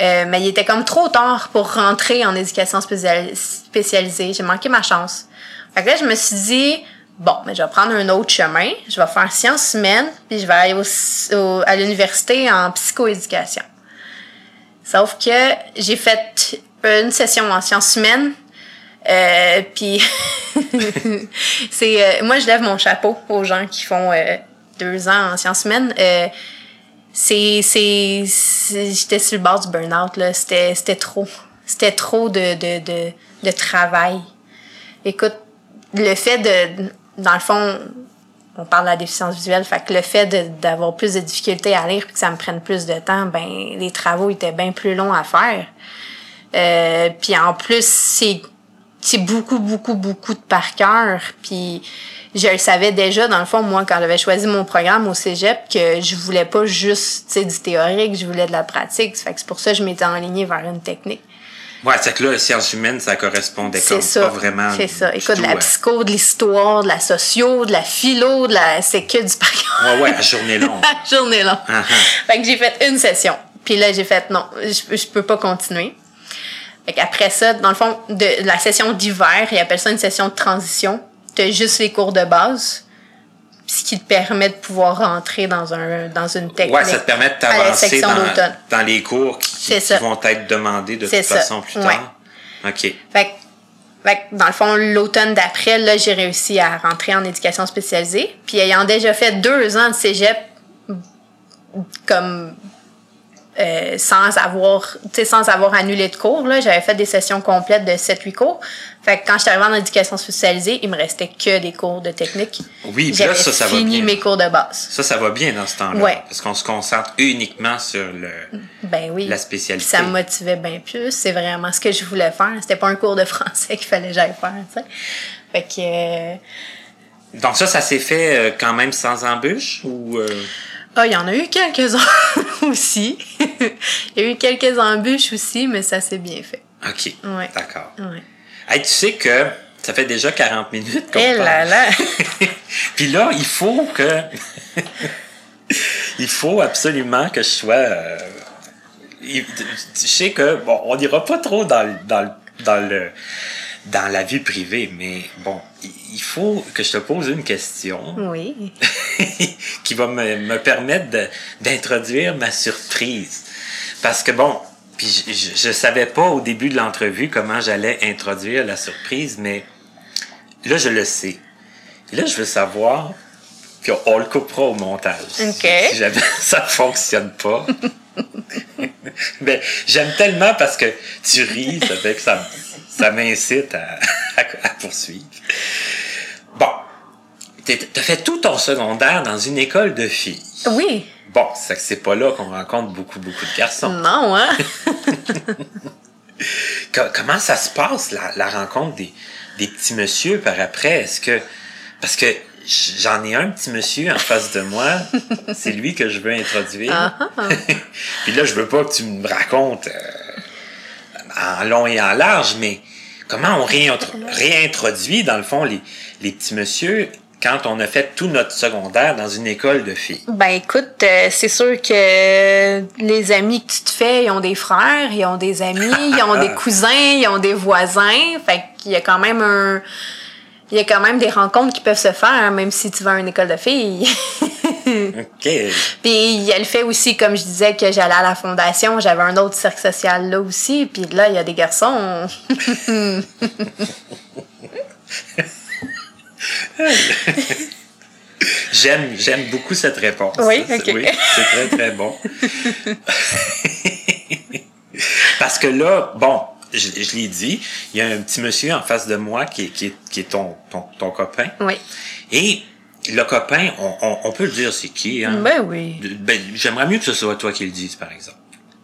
euh, mais il était comme trop tard pour rentrer en éducation spécial- spécialisée. J'ai manqué ma chance. Fait que là, je me suis dit, bon, mais je vais prendre un autre chemin. Je vais faire sciences humaines, puis je vais aller au- au- à l'université en psychoéducation. Sauf que j'ai fait une session en sciences humaines. Euh, puis c'est euh, moi je lève mon chapeau aux gens qui font euh, deux ans en sciences humaines. Euh, c'est c'est j'étais sur le bord du burn-out là. C'était c'était trop c'était trop de de de de travail. Écoute, le fait de dans le fond on parle de la déficience visuelle, fait que le fait d'avoir plus de difficultés à lire puis que ça me prenne plus de temps, ben les travaux étaient bien plus longs à faire. Euh, puis en plus, c'est beaucoup, beaucoup, beaucoup de par cœur. Puis je le savais déjà, dans le fond, moi, quand j'avais choisi mon programme au cégep, que je voulais pas juste du théorique, je voulais de la pratique. Fait c'est pour ça que je m'étais enlignée vers une technique. Ouais, c'est que là, sciences humaines, ça correspondait comme ça. pas vraiment. C'est ça. Écoute, de la psycho, de l'histoire, de la socio, de la philo, de la. C'est que du par cœur. Ouais, ouais, à journée longue. Journée longue. Ah. Fait que j'ai fait une session. Puis là, j'ai fait non, je, je peux pas continuer. Fait qu'après ça, dans le fond, de la session d'hiver, ils appellent ça une session de transition. T'as juste les cours de base, ce qui te permet de pouvoir rentrer dans, un, dans une technique. Ouais, ça te permet de t'avancer dans, dans les cours qui, vont être demandés de toute ça. façon plus Ouais. tard. OK. Fait dans le fond, l'automne d'après, là, j'ai réussi à rentrer en éducation spécialisée. Puis ayant déjà fait deux ans de cégep, comme euh, sans avoir, sans avoir annulé de cours, là, j'avais fait des sessions complètes de 7-8 cours. Fait que quand j'étais arrivée en éducation spécialisée, il me restait que des cours de technique. Oui, puis là, ça, ça va fini bien. mes cours de base. Ça, ça va bien dans ce temps-là. Ouais. Parce qu'on se concentre uniquement sur le, Ben oui. la Puis spécialité. ça me motivait bien plus. C'est vraiment ce que je voulais faire. C'était pas un cours de français qu'il fallait que j'aille faire. Fait que... euh, Donc ça, ça s'est fait euh, quand même sans embûche ou euh, Ah, il y en a eu quelques-uns aussi. il y a eu quelques embûches aussi, mais ça s'est bien fait. OK. Ouais. D'accord. Ouais. Hey, tu sais que ça fait déjà 40 minutes qu'on Eh là parle. là! Puis là, il faut que. il faut absolument que je sois. euh, Je sais que, bon, on n'ira pas trop dans, dans, le, dans la vie privée, mais bon, il- faut que je te pose une question Oui. qui va me, me permettre d'introduire ma surprise. Parce que bon, puis je, je savais pas au début de l'entrevue comment j'allais introduire la surprise, mais là, je le sais. Et là, je veux savoir, puis on, le coupera au montage. OK. Si jamais ça fonctionne pas. mais j'aime tellement parce que tu ris, ça fait que ça, ça m'incite à, à- à poursuivre. Bon. T'as fait tout ton secondaire dans une école de filles. Oui. Bon, c'est que c'est pas là qu'on rencontre beaucoup, beaucoup de garçons. Non, hein? Co- comment ça se passe, la, la rencontre des, des petits messieurs par après? Est-ce que. Parce que j'en ai un petit monsieur en face de moi. c'est lui que je veux introduire. Ah. Puis là, je veux pas que tu me racontes euh, en long et en large, mais comment on réintro- réintroduit, dans le fond, les, les petits monsieur quand on a fait tout notre secondaire dans une école de filles? Ben écoute, euh, c'est sûr que les amis que tu te fais, ils ont des frères, ils ont des amis, ils ont des cousins, ils ont des voisins. Fait qu'il y a quand même un. Il y a quand même des rencontres qui peuvent se faire, même si tu vas à une école de filles. OK. Puis il y a le fait aussi, comme je disais, que j'allais à la fondation, j'avais un autre cercle social là aussi. Puis là, il y a des garçons. J'aime, j'aime beaucoup cette réponse. Oui, ok. Oui, c'est très, très bon. Parce que là, bon, je, je l'ai dit, il y a un petit monsieur en face de moi qui est, qui est, qui est ton, ton, ton copain. oui. Et le copain, on, on, on peut le dire c'est qui, hein? Ben oui. Ben, j'aimerais mieux que ce soit toi qui le dises, par exemple.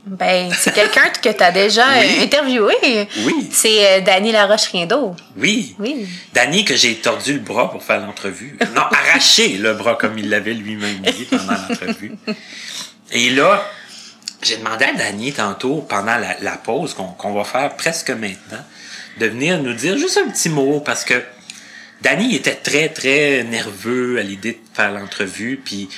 Ben, c'est quelqu'un que tu as déjà Oui. interviewé. Oui. C'est euh, Dany Laroche-Riendeau. Oui. Oui. Danny, que j'ai tordu le bras pour faire l'entrevue. Non, arraché le bras comme il l'avait lui-même dit pendant l'entrevue. Et là, j'ai demandé à Danny tantôt, pendant la, la pause qu'on qu'on va faire presque maintenant, de venir nous dire juste un petit mot parce que Danny était très, très nerveux à l'idée de faire l'entrevue. Puis,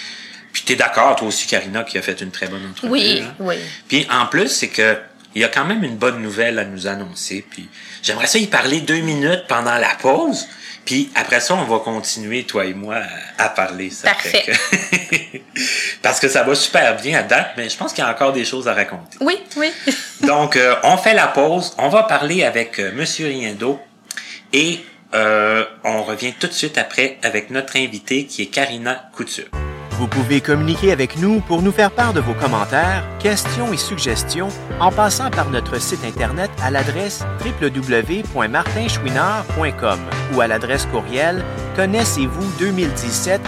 puis t'es d'accord, toi aussi, Karina, qui a fait une très bonne entrevue. Oui, hein? oui. Puis en plus, c'est que il y a quand même une bonne nouvelle à nous annoncer. Puis j'aimerais ça y parler deux minutes pendant la pause. Puis après ça, on va continuer, toi et moi, à, à parler. Ça Parfait. que- Parce que ça va super bien à date, mais je pense qu'il y a encore des choses à raconter. Oui, oui. Donc, euh, on fait la pause. On va parler avec euh, Monsieur Riendo. Et euh, on revient tout de suite après avec notre invitée qui est Karina Couture. Vous pouvez communiquer avec nous pour nous faire part de vos commentaires, questions et suggestions en passant par notre site Internet à l'adresse www.martinchouinard.com ou à l'adresse courriel connaissez-vous 2017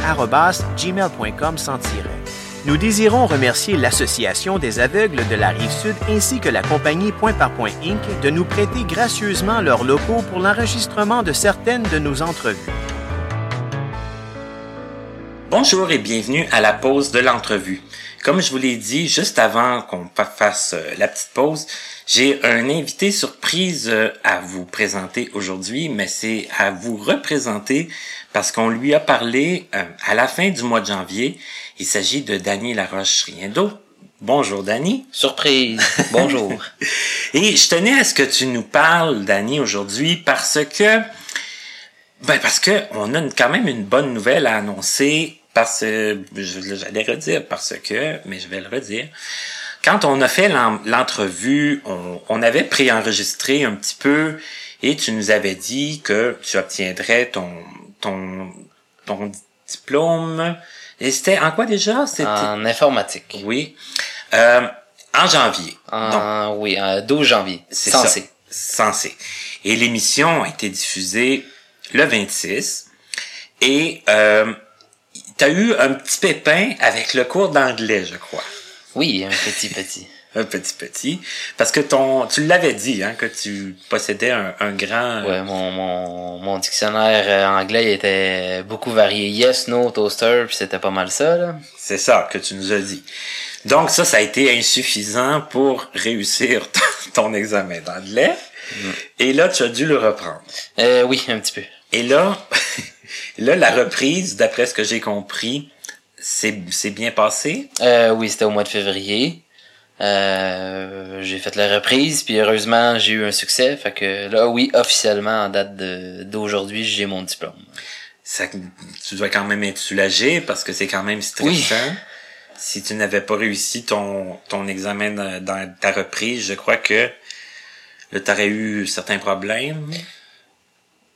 sans tiret. Nous désirons remercier l'Association des aveugles de la Rive-Sud ainsi que la compagnie Point par Point Inc. de nous prêter gracieusement leurs locaux pour l'enregistrement de certaines de nos entrevues. Bonjour et bienvenue à la pause de l'entrevue. Comme je vous l'ai dit juste avant qu'on fa- fasse euh, la petite pause, j'ai un invité surprise euh, à vous présenter aujourd'hui, mais c'est à vous représenter parce qu'on lui a parlé euh, à la fin du mois de janvier. Il s'agit de Danny Laroche-Riendo. Bonjour Danny. Surprise. Bonjour. Et je tenais à ce que tu nous parles, Danny, aujourd'hui, parce que, ben parce que on a une- quand même une bonne nouvelle à annoncer, parce que, je- j'allais redire parce que, mais je vais le redire. Quand on a fait l'en- l'entrevue, on, on avait préenregistré un petit peu et tu nous avais dit que tu obtiendrais ton, ton, ton diplôme. Et c'était en quoi déjà? En informatique. oui. Euh, en janvier. En, Donc, oui, en 12 janvier. c'est Censé. Censé. Et l'émission a été diffusée le 26. Et euh, tu as eu un petit pépin avec le cours d'anglais, je crois. Oui, un petit petit. Un petit petit. Parce que ton, tu l'avais dit, hein, que tu possédais un, un grand... Ouais, mon, mon, mon dictionnaire euh, anglais était beaucoup varié. Yes, no, toaster, puis c'était pas mal ça, là. C'est ça que tu nous as dit. Donc ça, ça a été insuffisant pour réussir ton examen d'anglais. Et là, tu as dû le reprendre. Euh, oui, un petit peu. Et là, là, la reprise, d'après ce que j'ai compris, c'est bien passé? Euh, oui, c'était au mois de février. Euh, j'ai fait la reprise, puis heureusement, j'ai eu un succès. Fait que là, oui, officiellement, en date d'aujourd'hui, j'ai mon diplôme. Ça, tu dois quand même être soulagé parce que c'est quand même stressant. Si tu n'avais pas réussi ton, ton examen dans, dans ta reprise, je crois que là, t'aurais eu certains problèmes?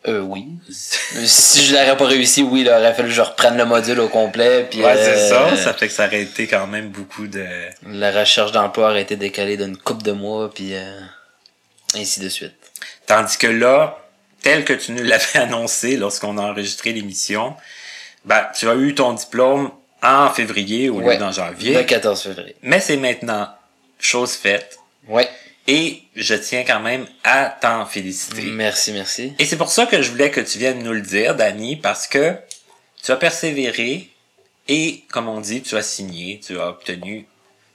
Euh, oui. si je l'aurais pas réussi, oui, il aurait fallu que je reprenne le module au complet. Puis, Ouais, c'est euh, ça. Ça fait que ça aurait été quand même beaucoup de... La recherche d'emploi aurait été décalée d'une coupe de mois, puis euh, ainsi de suite. Tandis que là, tel que tu nous l'avais annoncé lorsqu'on a enregistré l'émission, ben, tu as eu ton diplôme en février au lieu Ouais. d'en Le janvier. 14 février. Mais c'est maintenant chose faite. Ouais. Et je tiens quand même à t'en féliciter. Merci, merci. Et c'est pour ça que je voulais que tu viennes nous le dire, Dani, parce que tu as persévéré et, comme on dit, tu as signé, tu as obtenu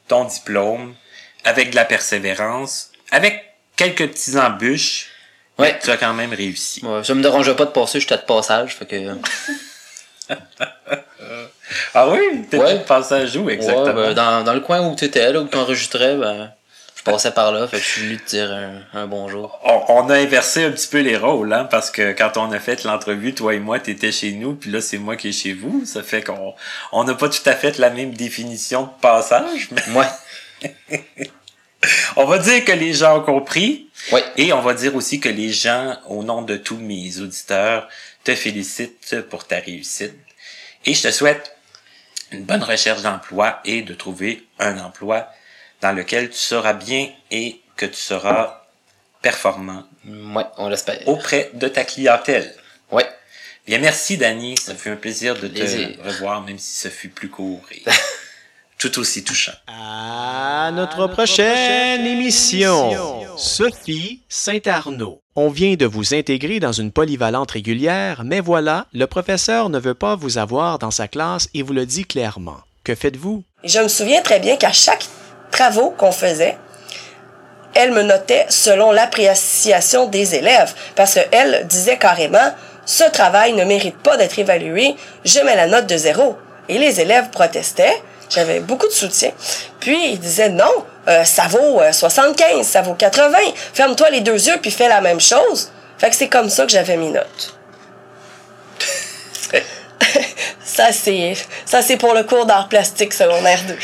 ton diplôme avec de la persévérance, avec quelques petits embûches. Ouais. Tu as quand même réussi. Ouais, ça me dérangeait pas de passer, j'étais de passage, fait que... Ah oui? T'étais Ouais. de passage où exactement? Ouais, ben, dans, dans le coin où t'étais, là, où t'enregistrais, ben, je passais par là, fait que je suis venu te dire un, un bonjour. on, on a inversé un petit peu les rôles, hein, parce que quand on a fait l'entrevue, toi et moi, t'étais chez nous, puis là, c'est moi qui est chez vous. Ça fait qu'on on n'a pas tout à fait la même définition de passage, mais Ouais. on va dire que les gens ont compris. Ouais. Et on va dire aussi que les gens, au nom de tous mes auditeurs, te félicitent pour ta réussite. Et je te souhaite une bonne recherche d'emploi et de trouver un emploi dans lequel tu seras bien et que tu seras performant Ouais, on l'espère. auprès de ta clientèle. Ouais. Bien, merci Dani. Ça fut un plaisir de Plaisir. te revoir, même si ce fut plus court et tout aussi touchant. À notre prochaine émission. Sophie Saint-Arnaud. On vient de vous intégrer dans une polyvalente régulière, mais voilà, le professeur ne veut pas vous avoir dans sa classe et vous le dit clairement. Que faites-vous? Je me souviens très bien qu'à chaque travaux qu'on faisait, elle me notait selon l'appréciation des élèves. Parce qu'elle disait carrément, ce travail ne mérite pas d'être évalué, je mets la note de zéro. Et les élèves protestaient. J'avais beaucoup de soutien. Puis ils disaient non, euh, ça vaut euh, 75, ça vaut 80. Ferme-toi les deux yeux puis fais la même chose. Fait que c'est comme ça que j'avais mes notes. ça c'est ça c'est pour le cours d'art plastique secondaire 2.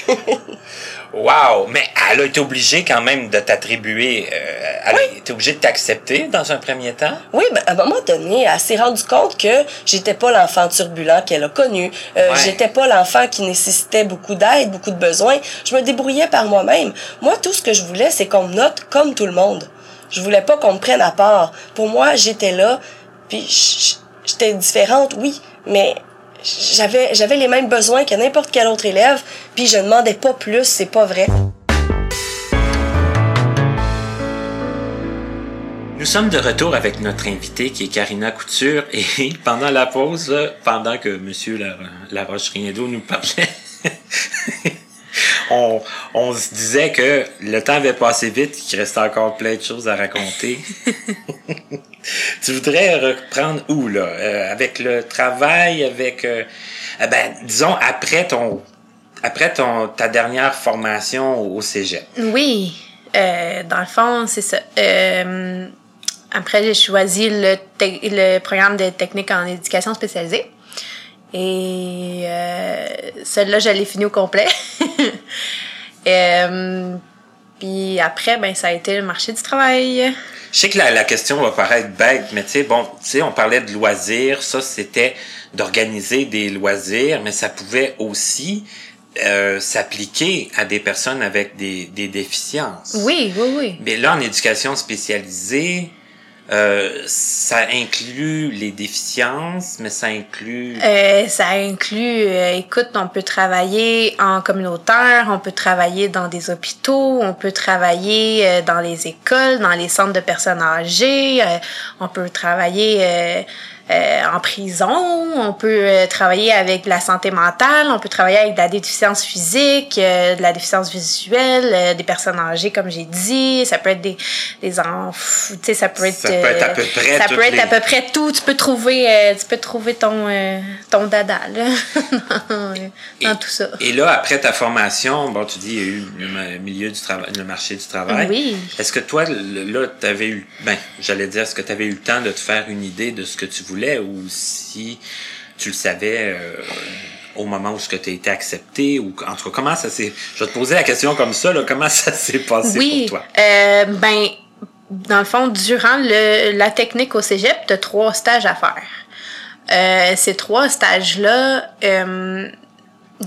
Wow! Mais elle a été obligée quand même de t'attribuer, euh, elle a été obligée de t'accepter dans un premier temps? Oui, ben, à un moment donné, elle s'est rendue compte que j'étais pas l'enfant turbulent qu'elle a connu. Euh, Ouais. J'étais pas l'enfant qui nécessitait beaucoup d'aide, beaucoup de besoins. Je me débrouillais par moi-même. Moi, tout ce que je voulais, c'est qu'on me note comme tout le monde. Je voulais pas qu'on me prenne à part. Pour moi, j'étais là, puis j'étais différente, oui, mais j'avais j'avais les mêmes besoins que n'importe quel autre élève, puis je demandais pas plus, c'est pas vrai. Nous sommes de retour avec notre invitée qui est Karina Couture et pendant la pause, là, pendant que Monsieur La, Laroche Riendo nous parlait, on, on se disait que le temps avait passé vite, qu'il restait encore plein de choses à raconter. tu voudrais reprendre où là? Euh, Avec le travail, avec euh, eh ben disons après ton après ton ta dernière formation au cégep. Oui, euh, dans le fond, c'est ça. Euh, après, j'ai choisi le, le programme de technique en éducation spécialisée. Et euh, celui-là, je l'ai fini au complet. Euh, puis après, ben, ça a été le marché du travail. Je sais que la, la question va paraître bête, mais tu sais, bon, tu sais, on parlait de loisirs, ça c'était d'organiser des loisirs, mais ça pouvait aussi euh, s'appliquer à des personnes avec des, des déficiences. Oui, oui, oui. Mais là, en éducation spécialisée, euh, ça inclut les déficiences, mais ça inclut... Euh, ça inclut, euh, écoute, on peut travailler en communautaire, on peut travailler dans des hôpitaux, on peut travailler euh, dans les écoles, dans les centres de personnes âgées, euh, on peut travailler euh, en prison, on peut euh, travailler avec la santé mentale, on peut travailler avec de la déficience physique, euh, de la déficience visuelle, euh, des personnes âgées, comme j'ai dit, ça peut être des, des enfants, tu sais, ça peut être... Ça peut être à peu près ça peut être les- à peu près tout. Tu peux trouver, tu peux trouver ton, ton dada, là, dans, dans tout ça. Et là, après ta formation, bon, tu dis, il y a eu le milieu du travail, le marché du travail. Oui. Est-ce que toi, là, t'avais eu, ben, j'allais dire, est-ce que tu avais eu le temps de te faire une idée de ce que tu voulais ou si tu le savais euh, au moment où ce que tu as été accepté ou en tout cas, comment ça s'est, je vais te poser la question comme ça, là, comment ça s'est passé Oui, pour toi? euh, ben, dans le fond, durant le, la technique au cégep, tu as trois stages à faire. Euh, ces trois stages-là, euh,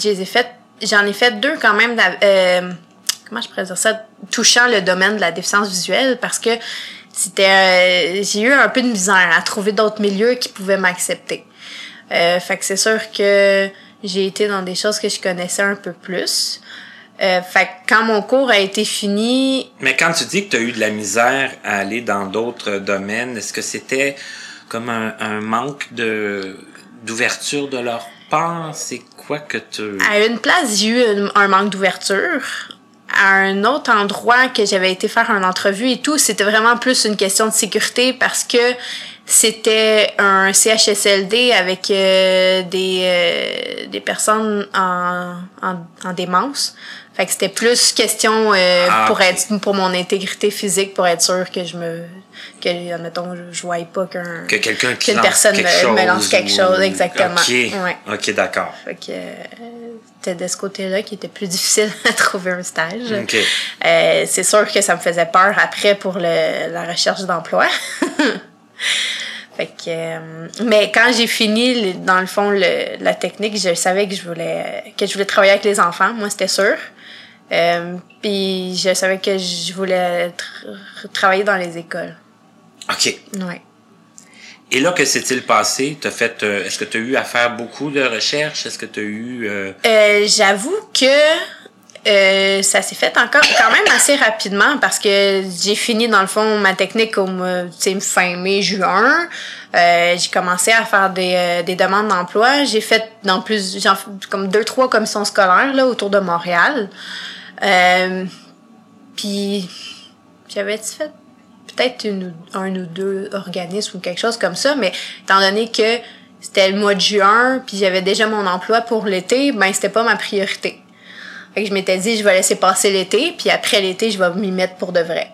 je les ai fait, j'en ai fait deux quand même, euh, comment je pourrais dire ça, touchant le domaine de la déficience visuelle parce que c'était, euh, j'ai eu un peu de misère à trouver d'autres milieux qui pouvaient m'accepter. Euh, fait que c'est sûr que j'ai été dans des choses que je connaissais un peu plus. Euh, fait que quand mon cours a été fini, Mais quand tu dis que tu as eu de la misère à aller dans d'autres domaines, est-ce que c'était comme un, un manque de d'ouverture de leur part? C'est quoi que tu... À une place, j'ai eu un, un manque d'ouverture. À un autre endroit que j'avais été faire une entrevue et tout, c'était vraiment plus une question de sécurité parce que c'était un CHSLD avec euh, des, euh, des personnes en démence. Fait que c'était plus question euh, Ah, pour être pour mon intégrité physique pour être sûr que je me que admettons je, je voyais pas qu'un Que quelqu'un qu'une personne quelque me, chose me lance quelque chose exactement. OK. Ouais. OK, d'accord. Fait que euh, c'était de ce côté-là qui était plus difficile à trouver un stage. OK. Euh, c'est sûr que ça me faisait peur après pour le, la recherche d'emploi. fait que, euh, mais quand j'ai fini, dans le fond, le- la technique, je savais que je voulais que je voulais travailler avec les enfants. Moi, c'était sûr. Euh, Puis je savais que je voulais tra- travailler dans les écoles. OK. Ouais. Et là, que s'est-il passé? T'as fait, euh, est-ce que tu as eu à faire beaucoup de recherches? Est-ce que tu as eu... euh, J'avoue que ça s'est fait encore quand même assez rapidement parce que j'ai fini dans le fond ma technique au mois- tu sais, fin mai juin. Euh, j'ai commencé à faire des, euh, des demandes d'emploi. J'ai fait dans plus comme deux trois commissions scolaires là autour de Montréal. Euh, puis j'avais fait peut-être un ou deux organismes ou quelque chose comme ça, mais étant donné que c'était le mois de juin, puis j'avais déjà mon emploi pour l'été, ben c'était pas ma priorité. Fait que je m'étais dit, je vais laisser passer l'été, puis après l'été, je vais m'y mettre pour de vrai.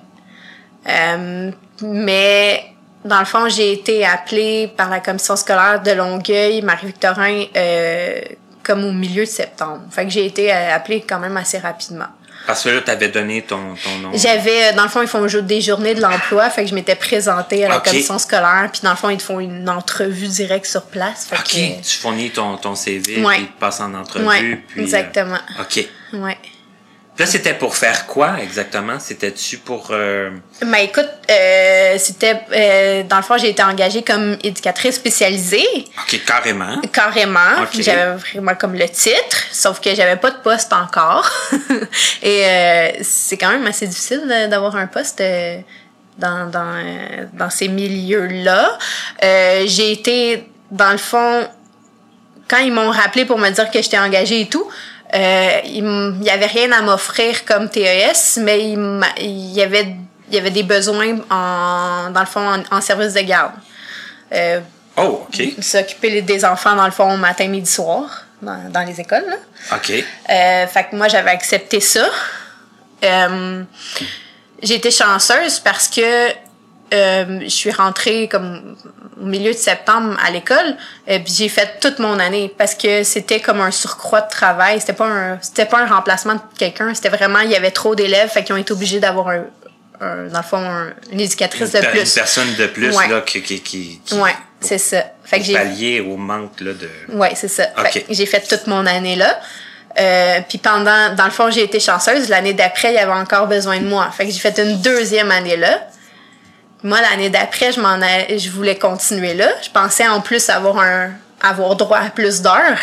Euh, mais dans le fond, j'ai été appelée par la commission scolaire de Longueuil, Marie-Victorin, euh, comme au milieu de septembre. Fait que j'ai été euh, appelée quand même assez rapidement. Parce que là, tu avais donné ton, ton nom. J'avais, euh, dans le fond, ils font des journées de l'emploi, fait que je m'étais présentée à la commission scolaire, puis dans le fond, ils te font une entrevue directe sur place. Fait OK. que- Tu fournis ton, ton CV, Ouais. puis tu passes en entrevue. Ouais, puis, euh, exactement. OK. Ouais. Là, c'était pour faire quoi exactement? C'était-tu pour... euh, Ben écoute, euh, c'était euh, dans le fond j'ai été engagée comme éducatrice spécialisée OK, carrément. carrément. Ok. J'avais vraiment comme le titre, sauf que j'avais pas de poste encore. Et euh, c'est quand même assez difficile d'avoir un poste euh, dans dans euh, dans ces milieux-là. Euh, j'ai été dans le fond quand ils m'ont rappelé pour me dire que j'étais engagée et tout, euh, il m- il y avait rien à m'offrir comme TES, mais il, m'a- il y avait il y avait des besoins en dans le fond en, en service de garde. Euh, Oh, OK. s'occuper des enfants dans le fond matin, midi, soir dans, dans les écoles. Là. OK. Euh, fait que moi j'avais accepté ça. Euh, j'ai été chanceuse parce que euh, je suis rentrée comme au milieu de septembre à l'école et puis j'ai fait toute mon année parce que c'était comme un surcroît de travail c'était pas un c'était pas un remplacement de quelqu'un c'était vraiment il y avait trop d'élèves fait qu'ils ont été obligés d'avoir un, un- dans le fond un- une éducatrice de Une- Une plus personne de plus, Ouais. là, qui... qui, qui, qui- ouais c'est ça fait que j'ai pallier au manque, là, de... Ouais, c'est ça. Ok. Fait que j'ai fait toute mon année là. Euh, puis pendant, dans le fond, j'ai été chanceuse. L'année d'après, il y avait encore besoin de moi. Fait que j'ai fait une deuxième année là. Moi, l'année d'après, je m'en ai- je voulais continuer là. Je pensais en plus avoir un, avoir droit à plus d'heures.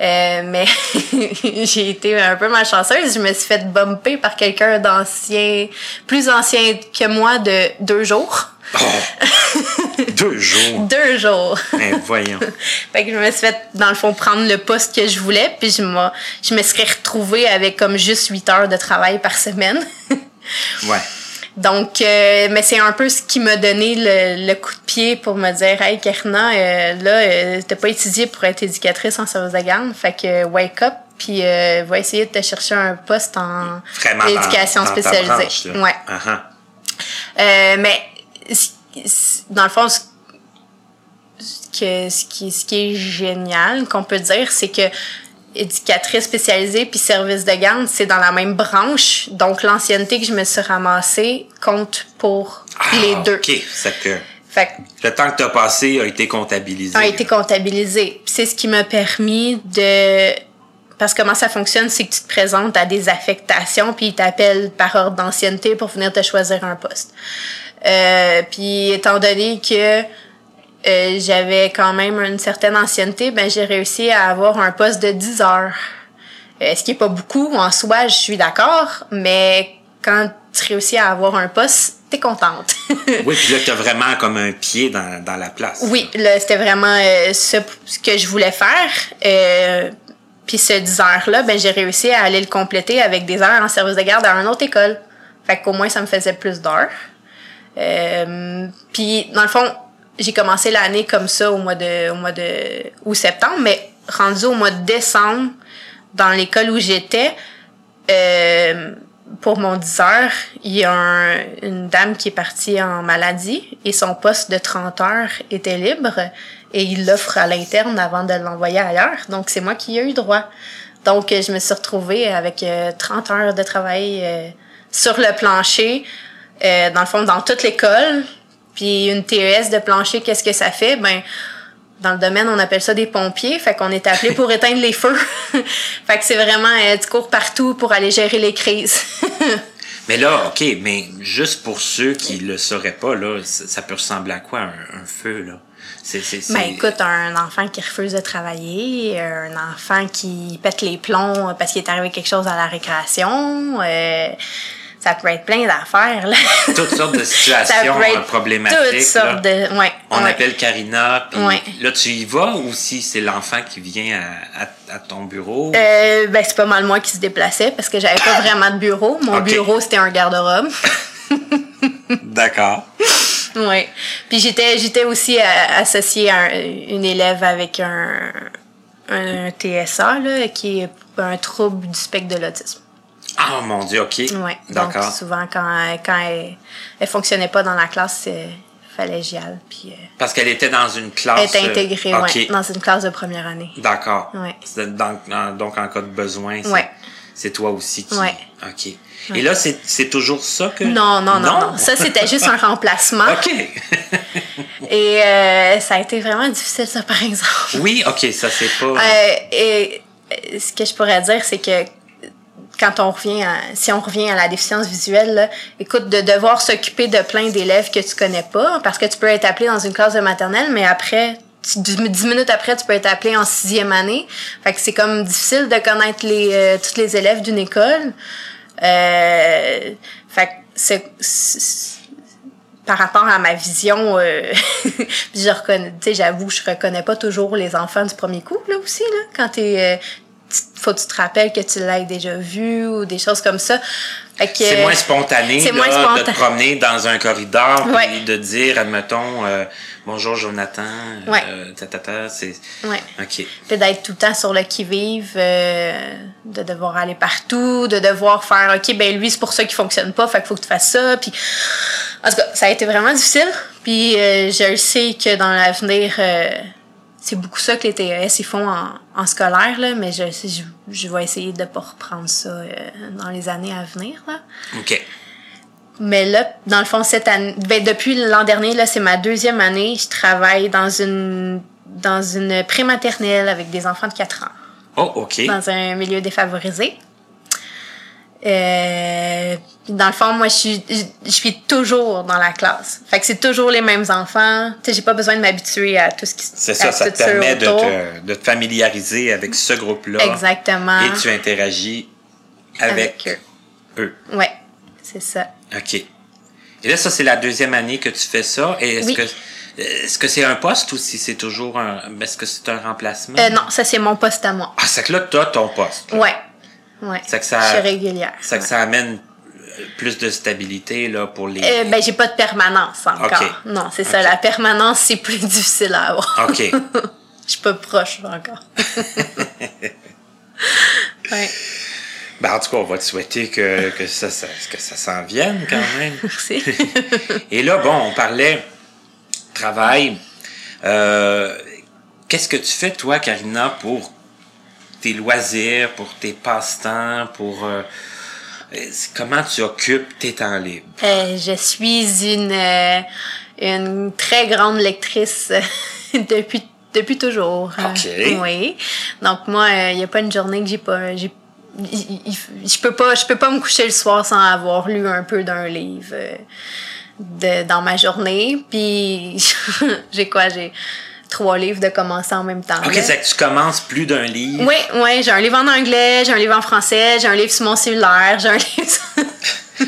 Euh, mais j'ai été un peu malchanceuse. Je me suis fait bumper par quelqu'un d'ancien, plus ancien que moi de deux jours. Oh! Deux jours. Deux jours. Ben, voyons. Fait que je me suis fait, dans le fond, prendre le poste que je voulais, puis je, je me serais retrouvée avec comme juste 8 heures de travail par semaine. Ouais. Donc, euh, mais c'est un peu ce qui m'a donné le, le coup de pied pour me dire, hey, Karina, euh, là, euh, t'as pas étudié pour être éducatrice en service de garde, fait que euh, wake up, puis euh, va essayer de te chercher un poste en Vraiment éducation dans spécialisée. branche, ouais. Ah. Euh, mais dans le fond, ce, ce que, ce, qui, ce qui est génial qu'on peut dire, c'est que éducatrice spécialisée puis service de garde, c'est dans la même branche. Donc, l'ancienneté que je me suis ramassée compte pour Ah, les deux. OK. C'est que Fait que le temps que tu as passé a été comptabilisé. a été comptabilisé. C'est ce qui m'a permis de... Parce que comment ça fonctionne, c'est que tu te présentes à des affectations, puis ils t'appellent par ordre d'ancienneté pour venir te choisir un poste. Euh, puis étant donné que euh, j'avais quand même une certaine ancienneté, ben j'ai réussi à avoir un poste de 10 heures. Euh, ce qui est pas beaucoup en soi, je suis d'accord, mais quand tu réussis à avoir un poste, t'es contente. Oui, puis là, t'as vraiment comme un pied dans, dans la place. oui, là, c'était vraiment euh, ce, ce que je voulais faire. Euh, puis ce 10 heures-là, ben, j'ai réussi à aller le compléter avec des heures en service de garde à une autre école. Fait qu'au moins, ça me faisait plus d'heures. Euh, puis, dans le fond, j'ai commencé l'année comme ça au mois de, au mois de, ou septembre, mais rendu au mois de décembre, dans l'école où j'étais, euh, pour mon 10 heures, il y a un- une dame qui est partie en maladie et son poste de 30 heures était libre et il l'offre à l'interne avant de l'envoyer ailleurs. Donc, c'est moi qui ai eu droit. Donc, euh, je me suis retrouvée avec euh, 30 heures de travail euh, sur le plancher, euh, dans le fond, dans toute l'école. Puis une TES de plancher, qu'est-ce que ça fait? Ben, dans le domaine, on appelle ça des pompiers. Fait qu'on est appelé pour éteindre les feux. fait que c'est vraiment, euh, tu cours partout pour aller gérer les crises. Mais là, OK, mais juste pour ceux qui le sauraient pas, là, ça, peut ressembler à quoi un, un feu, là? C'est- Ben écoute, un enfant qui refuse de travailler, un enfant qui pète les plombs parce qu'il est arrivé quelque chose à la récréation, euh, ça peut être plein d'affaires là. toutes sortes de situations problématiques. Toutes là. sortes de, ouais. On ouais. appelle Karina, puis Ouais. là, tu y vas ou si c'est l'enfant qui vient à, à- à ton bureau? Euh, ben c'est pas mal moi qui se déplaçais parce que j'avais pas vraiment de bureau. Mon bureau c'était un garde-robe. D'accord. Oui. Puis j'étais j'étais aussi euh, associée à un- une élève avec un, un TSA là, qui est un trouble du spectre de l'autisme. Ah, mon Dieu, OK. Donc D'accord. souvent quand quand elle, elle fonctionnait pas dans la classe, il fallait que j'y aille. Puis euh, Parce qu'elle était dans une classe... elle était euh, intégrée OK. ouais, dans une classe de première année. D'accord. Ouais. Dans- en- donc, en cas de besoin, c'est, Ouais. c'est toi aussi qui... Ouais. OK. Et là, c'est, c'est toujours ça que... Non, non, non, non. Ça, c'était juste un remplacement. OK. Et euh, ça a été vraiment difficile, ça, par exemple. oui, OK, ça, c'est pas... Euh, et euh, ce que je pourrais dire, c'est que quand on revient à, si on revient à la déficience visuelle, là, écoute, de devoir s'occuper de plein d'élèves que tu connais pas, parce que tu peux être appelé dans une classe de maternelle, mais après, dix minutes après, tu peux être appelé en sixième année. Fait que c'est comme difficile de connaître les, euh, tous les élèves d'une école. Euh, fait que c'est, par rapport à ma vision, euh, je reconnais, tu sais, j'avoue, je reconnais pas toujours les enfants du premier coup, là, aussi, là, quand t'es, euh, faut que tu te rappelles que tu l'as déjà vu ou des choses comme ça. C'est moins spontané c'est là, moins de spontané. te promener dans un corridor Ouais. et de dire, admettons, euh, bonjour Jonathan, Ouais. euh, ta, c'est... Ouais. OK. Puis d'être tout le temps sur le qui-vive, euh, de devoir aller partout, de devoir faire, OK, ben lui, c'est pour ça qu'il fonctionne pas, fait qu'il faut que tu fasses ça. Puis, en tout cas, ça a été vraiment difficile. Puis, je sais que dans l'avenir, c'est beaucoup ça que les TES ils font en, en scolaire, là, mais je, je, je vais essayer de pas reprendre ça euh, dans les années à venir. Là. OK. Mais là, dans le fond, cette année, ben, depuis l'an dernier, là, c'est ma deuxième année. Je travaille dans une, dans une prématernelle avec des enfants de 4 ans, Oh, OK. dans un milieu défavorisé. Euh, dans le fond, moi, je suis, je, suis toujours dans la classe. Fait que c'est toujours les mêmes enfants. Tu sais, j'ai pas besoin de m'habituer à tout ce qui C'est à ça, ça tout te permet de te, de te familiariser avec ce groupe-là. Exactement. Et tu interagis avec, Avec eux. Ouais, c'est ça. OK. Et là, ça, c'est la deuxième année que tu fais ça. Et est-ce Oui. que est-ce que c'est un poste ou si c'est toujours un. Est-ce que c'est un remplacement? Euh, non, ça, c'est mon poste à moi. Ah, c'est que là, t'as ton poste. là. Ouais. Ouais. C'est que ça- Je suis régulière. C'est que ça amène plus de stabilité là, pour les. Euh, ben, j'ai pas de permanence encore. Non, c'est ça. La permanence, c'est plus difficile à avoir. OK. Je suis pas proche encore. ouais, Ben, en tout cas, on va te souhaiter que, que ça, ça- que ça s'en vienne quand même. merci. Et là, bon, on parlait travail. Euh, Qu'est-ce que tu fais, toi, Karina, pour tes loisirs, pour tes passe-temps, pour... euh, comment tu occupes tes temps libres? Euh, je suis une, euh, une très grande lectrice euh, depuis, depuis toujours. Euh, oui. Donc, moi, il n'y a pas une journée que j'ai pas. j'ai je peux pas je peux pas me coucher le soir sans avoir lu un peu d'un livre euh, de, dans ma journée puis j'ai quoi? J'ai trois livres de commencer en même temps OK, c'est que tu commences plus d'un livre. Oui, oui, j'ai un livre en anglais, j'ai un livre en français, j'ai un livre sur mon cellulaire, j'ai un livre sur-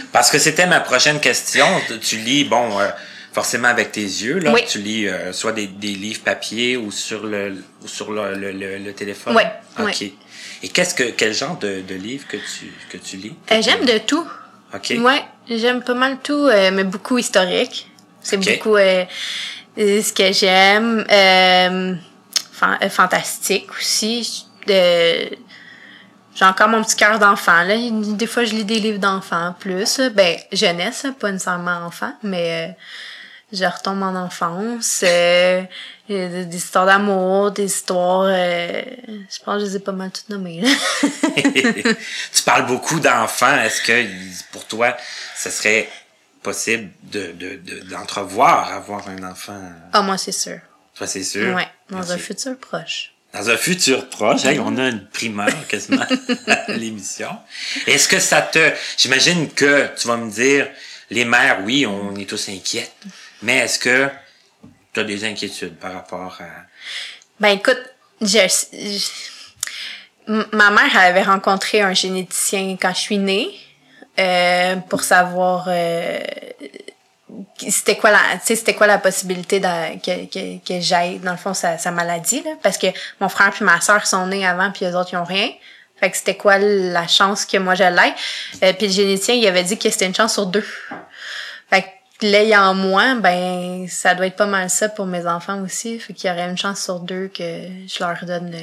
Parce que c'était ma prochaine question. Tu lis, bon, euh, forcément avec tes yeux, là. Oui. Tu lis euh, soit des, des livres papier ou sur le ou sur le, le, le, le téléphone. Oui, Ok. oui. Et qu'est-ce que quel genre de, de livre que tu que tu lis? Euh, j'aime de tout. Ok. Ouais, j'aime pas mal tout, mais beaucoup historique. C'est beaucoup ce que j'aime. Euh, euh, fantastique aussi. Euh, J'ai encore mon petit cœur d'enfant. là. Des fois, je lis des livres d'enfants plus. Ben, jeunesse, pas nécessairement enfant, mais euh, je retombe en enfance. Euh, des histoires d'amour, des histoires... je pense que je les ai pas mal toutes nommées. là. tu parles beaucoup d'enfants. Est-ce que pour toi, ce serait possible de de- de- d'entrevoir avoir un enfant? Ah, moi, c'est sûr. Toi, c'est sûr? Ouais, dans un futur proche. Dans un futur proche, hey, on a une primeur quasiment à l'émission. Est-ce que ça te... J'imagine que tu vas me dire, les mères, oui, on est tous inquiètes, mais est-ce que tu as des inquiétudes par rapport à... Ben écoute, je, je- ma mère avait rencontré un généticien quand je suis née euh, pour savoir euh, c'était quoi la c'était quoi la possibilité que, que, que j'aille. Dans le fond sa, sa maladie là. Parce que mon frère puis ma soeur sont nés avant puis les autres ils ont rien. Fait que c'était quoi la chance que moi je l'aille euh, puis le généticien il avait dit que c'était une chance sur deux. Fait que l'ayant moins, ben, ça doit être pas mal ça pour mes enfants aussi. Fait qu'il y aurait une chance sur deux que je leur donne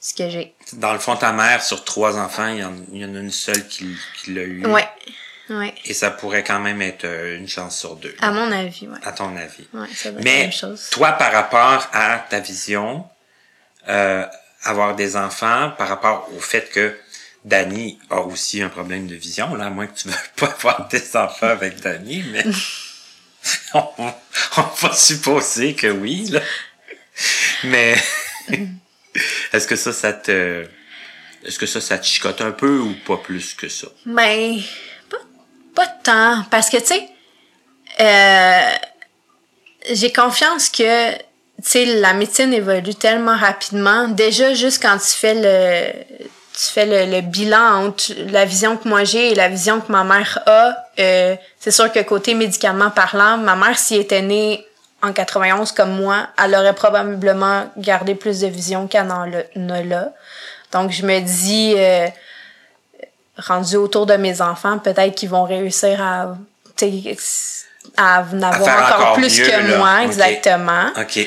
ce que j'ai. Dans le fond, ta mère, sur trois enfants, il y en, il y en a une seule qui, qui l'a eu. Ouais. Ouais. Et ça pourrait quand même être euh, une chance sur deux, À mon avis, ouais. à ton avis. Ouais, ça doit être la Mais même chose. toi, par rapport à ta vision, euh, avoir des enfants, par rapport au fait que Dani a aussi un problème de vision, là, à moins que tu ne veuilles pas avoir des enfants avec Dani, mais on, on va supposer que oui, là. Mais est-ce que ça, ça te... Est-ce que ça, ça te chicote un peu ou pas plus que ça? Ben, pas, pas tant. Parce que, tu sais, euh, j'ai confiance que, tu sais, la médecine évolue tellement rapidement. Déjà, juste quand tu fais le, tu fais le, bilan entre la vision que moi j'ai et la vision que ma mère a, euh, c'est sûr que côté médicalement parlant, ma mère, s'il était née en 91 comme moi, elle aurait probablement gardé plus de vision qu'elle en a- a là. Donc, je me dis, euh, rendu autour de mes enfants, peut-être qu'ils vont réussir à, à en avoir faire encore, encore plus mieux, que là. moi, exactement. OK.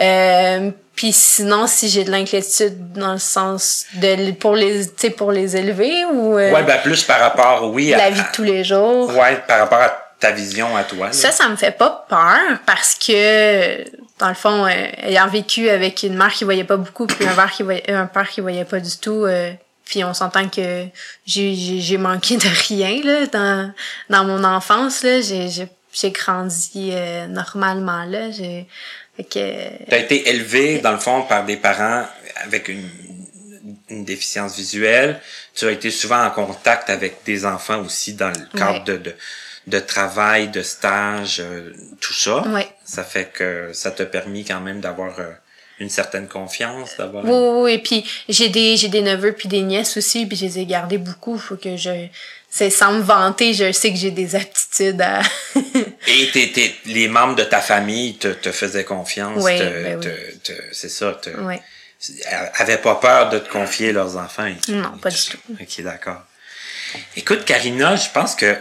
Euh, puis sinon, si j'ai de l'inquiétude dans le sens de pour les, tu sais, pour les élever ou euh, Ouais, ben plus par rapport, oui, à... la vie de tous les jours. Ouais, par rapport à ta vision à toi. là. Ça, ça me fait pas peur parce que, dans le fond, euh, ayant vécu avec une mère qui voyait pas beaucoup puis un père qui voyait, un père qui voyait pas du tout, euh, puis on s'entend que j'ai, manqué de rien là dans, dans mon enfance là. J'ai, grandi euh, normalement là. J'ai, que, Tu as été élevé, dans le fond, par des parents avec une, une déficience visuelle. Tu as été souvent en contact avec des enfants aussi dans le cadre Ouais. de, de, de travail, de stage, euh, tout ça. Ouais. Ça fait que ça t'a permis quand même d'avoir euh, une certaine confiance, d'avoir... Oui, oui, oui. Puis j'ai des, j'ai des neveux puis des nièces aussi, puis je les ai gardés beaucoup. Faut que je, c'est sans me vanter, je sais que j'ai des aptitudes à. Et t'es- t'es- les membres de ta famille te, te faisaient confiance. Te- ben te- te- c'est ça. Te, ouais. avaient pas peur de te confier leurs enfants. et. Non, pas du tout. Ok, d'accord. Écoute, Karina, je pense que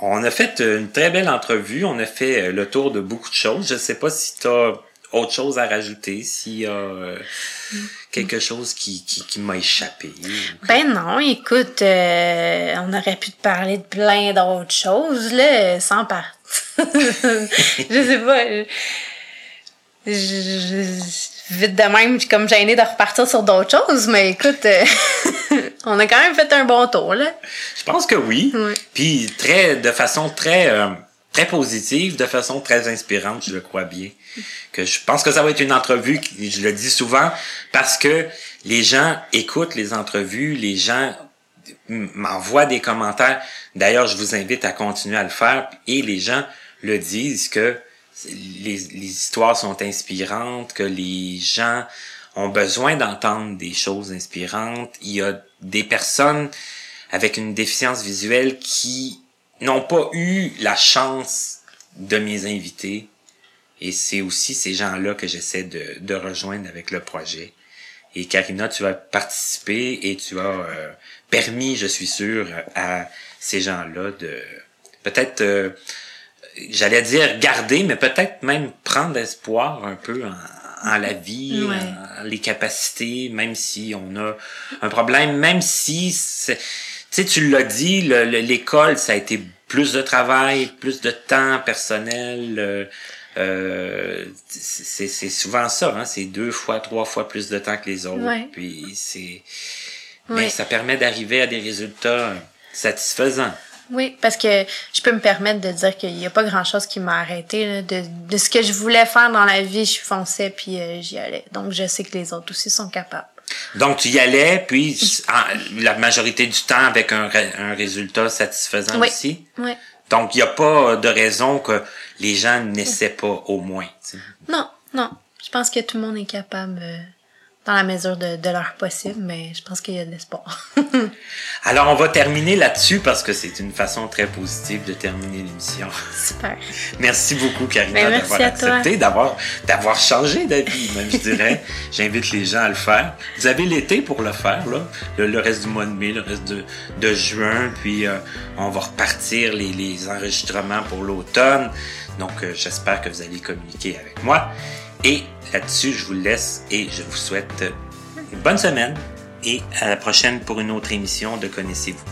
on a fait une très belle entrevue. On a fait euh, le tour de beaucoup de choses. Je sais pas si tu as autre chose à rajouter, s'il y a euh, quelque chose qui, qui, qui m'a échappé. Ben non, écoute, euh, on aurait pu te parler de plein d'autres choses, là, sans part. je sais pas. je- je- vite de même, je comme gênée de repartir sur d'autres choses, mais écoute, euh, on a quand même fait un bon tour, là. Je pense que oui. Puis très, de façon très, euh, très positive, de façon très inspirante, je le crois bien. Que je pense que ça va être une entrevue, qui- je le dis souvent, parce que les gens écoutent les entrevues, les gens m'envoient des commentaires. D'ailleurs, je vous invite à continuer à le faire. Et les gens le disent que les, les histoires sont inspirantes, que les gens ont besoin d'entendre des choses inspirantes. Il y a des personnes avec une déficience visuelle qui n'ont pas eu la chance de mes invités. Et c'est aussi ces gens-là que j'essaie de, de rejoindre avec le projet. Et Karina, tu vas participer et tu as euh, permis, je suis sûr, à ces gens-là de peut-être, euh, j'allais dire garder, mais peut-être même prendre espoir un peu en, en la vie, Ouais. en les capacités, même si on a un problème, même si, c'est- tu sais, tu l'as dit, le- le- l'école, ça a été plus de travail, plus de temps personnel. euh, euh, c'est souvent ça, hein, c'est deux fois, trois fois plus de temps que les autres. Ouais. Puis c'est, Ouais. mais ça permet d'arriver à des résultats satisfaisants. Oui, parce que je peux me permettre de dire qu'il n'y a pas grand-chose qui m'a arrêté. De, de ce que je voulais faire dans la vie, je fonçais puis euh, j'y allais. Donc, je sais que les autres aussi sont capables. Donc tu y allais, puis en- la majorité du temps avec un, un résultat satisfaisant Oui. aussi? Oui. Donc il n'y a pas de raison que les gens n'essaient pas au moins. Non, non. Je pense que tout le monde est capable euh, dans la mesure de, de leur possible, mais je pense qu'il y a de l'espoir. Alors on va terminer là-dessus parce que c'est une façon très positive de terminer l'émission. Super. Merci beaucoup Karina Ben, d'avoir accepté, d'avoir d'avoir changé d'avis, même je dirais. J'invite les gens à le faire. Vous avez l'été pour le faire là, le, le reste du mois de mai, le reste de, de juin, puis euh, on va repartir les, les enregistrements pour l'automne. Donc euh, j'espère que vous allez communiquer avec moi. Et là-dessus, je vous laisse et je vous souhaite une bonne semaine et à la prochaine pour une autre émission de Connaissez-vous.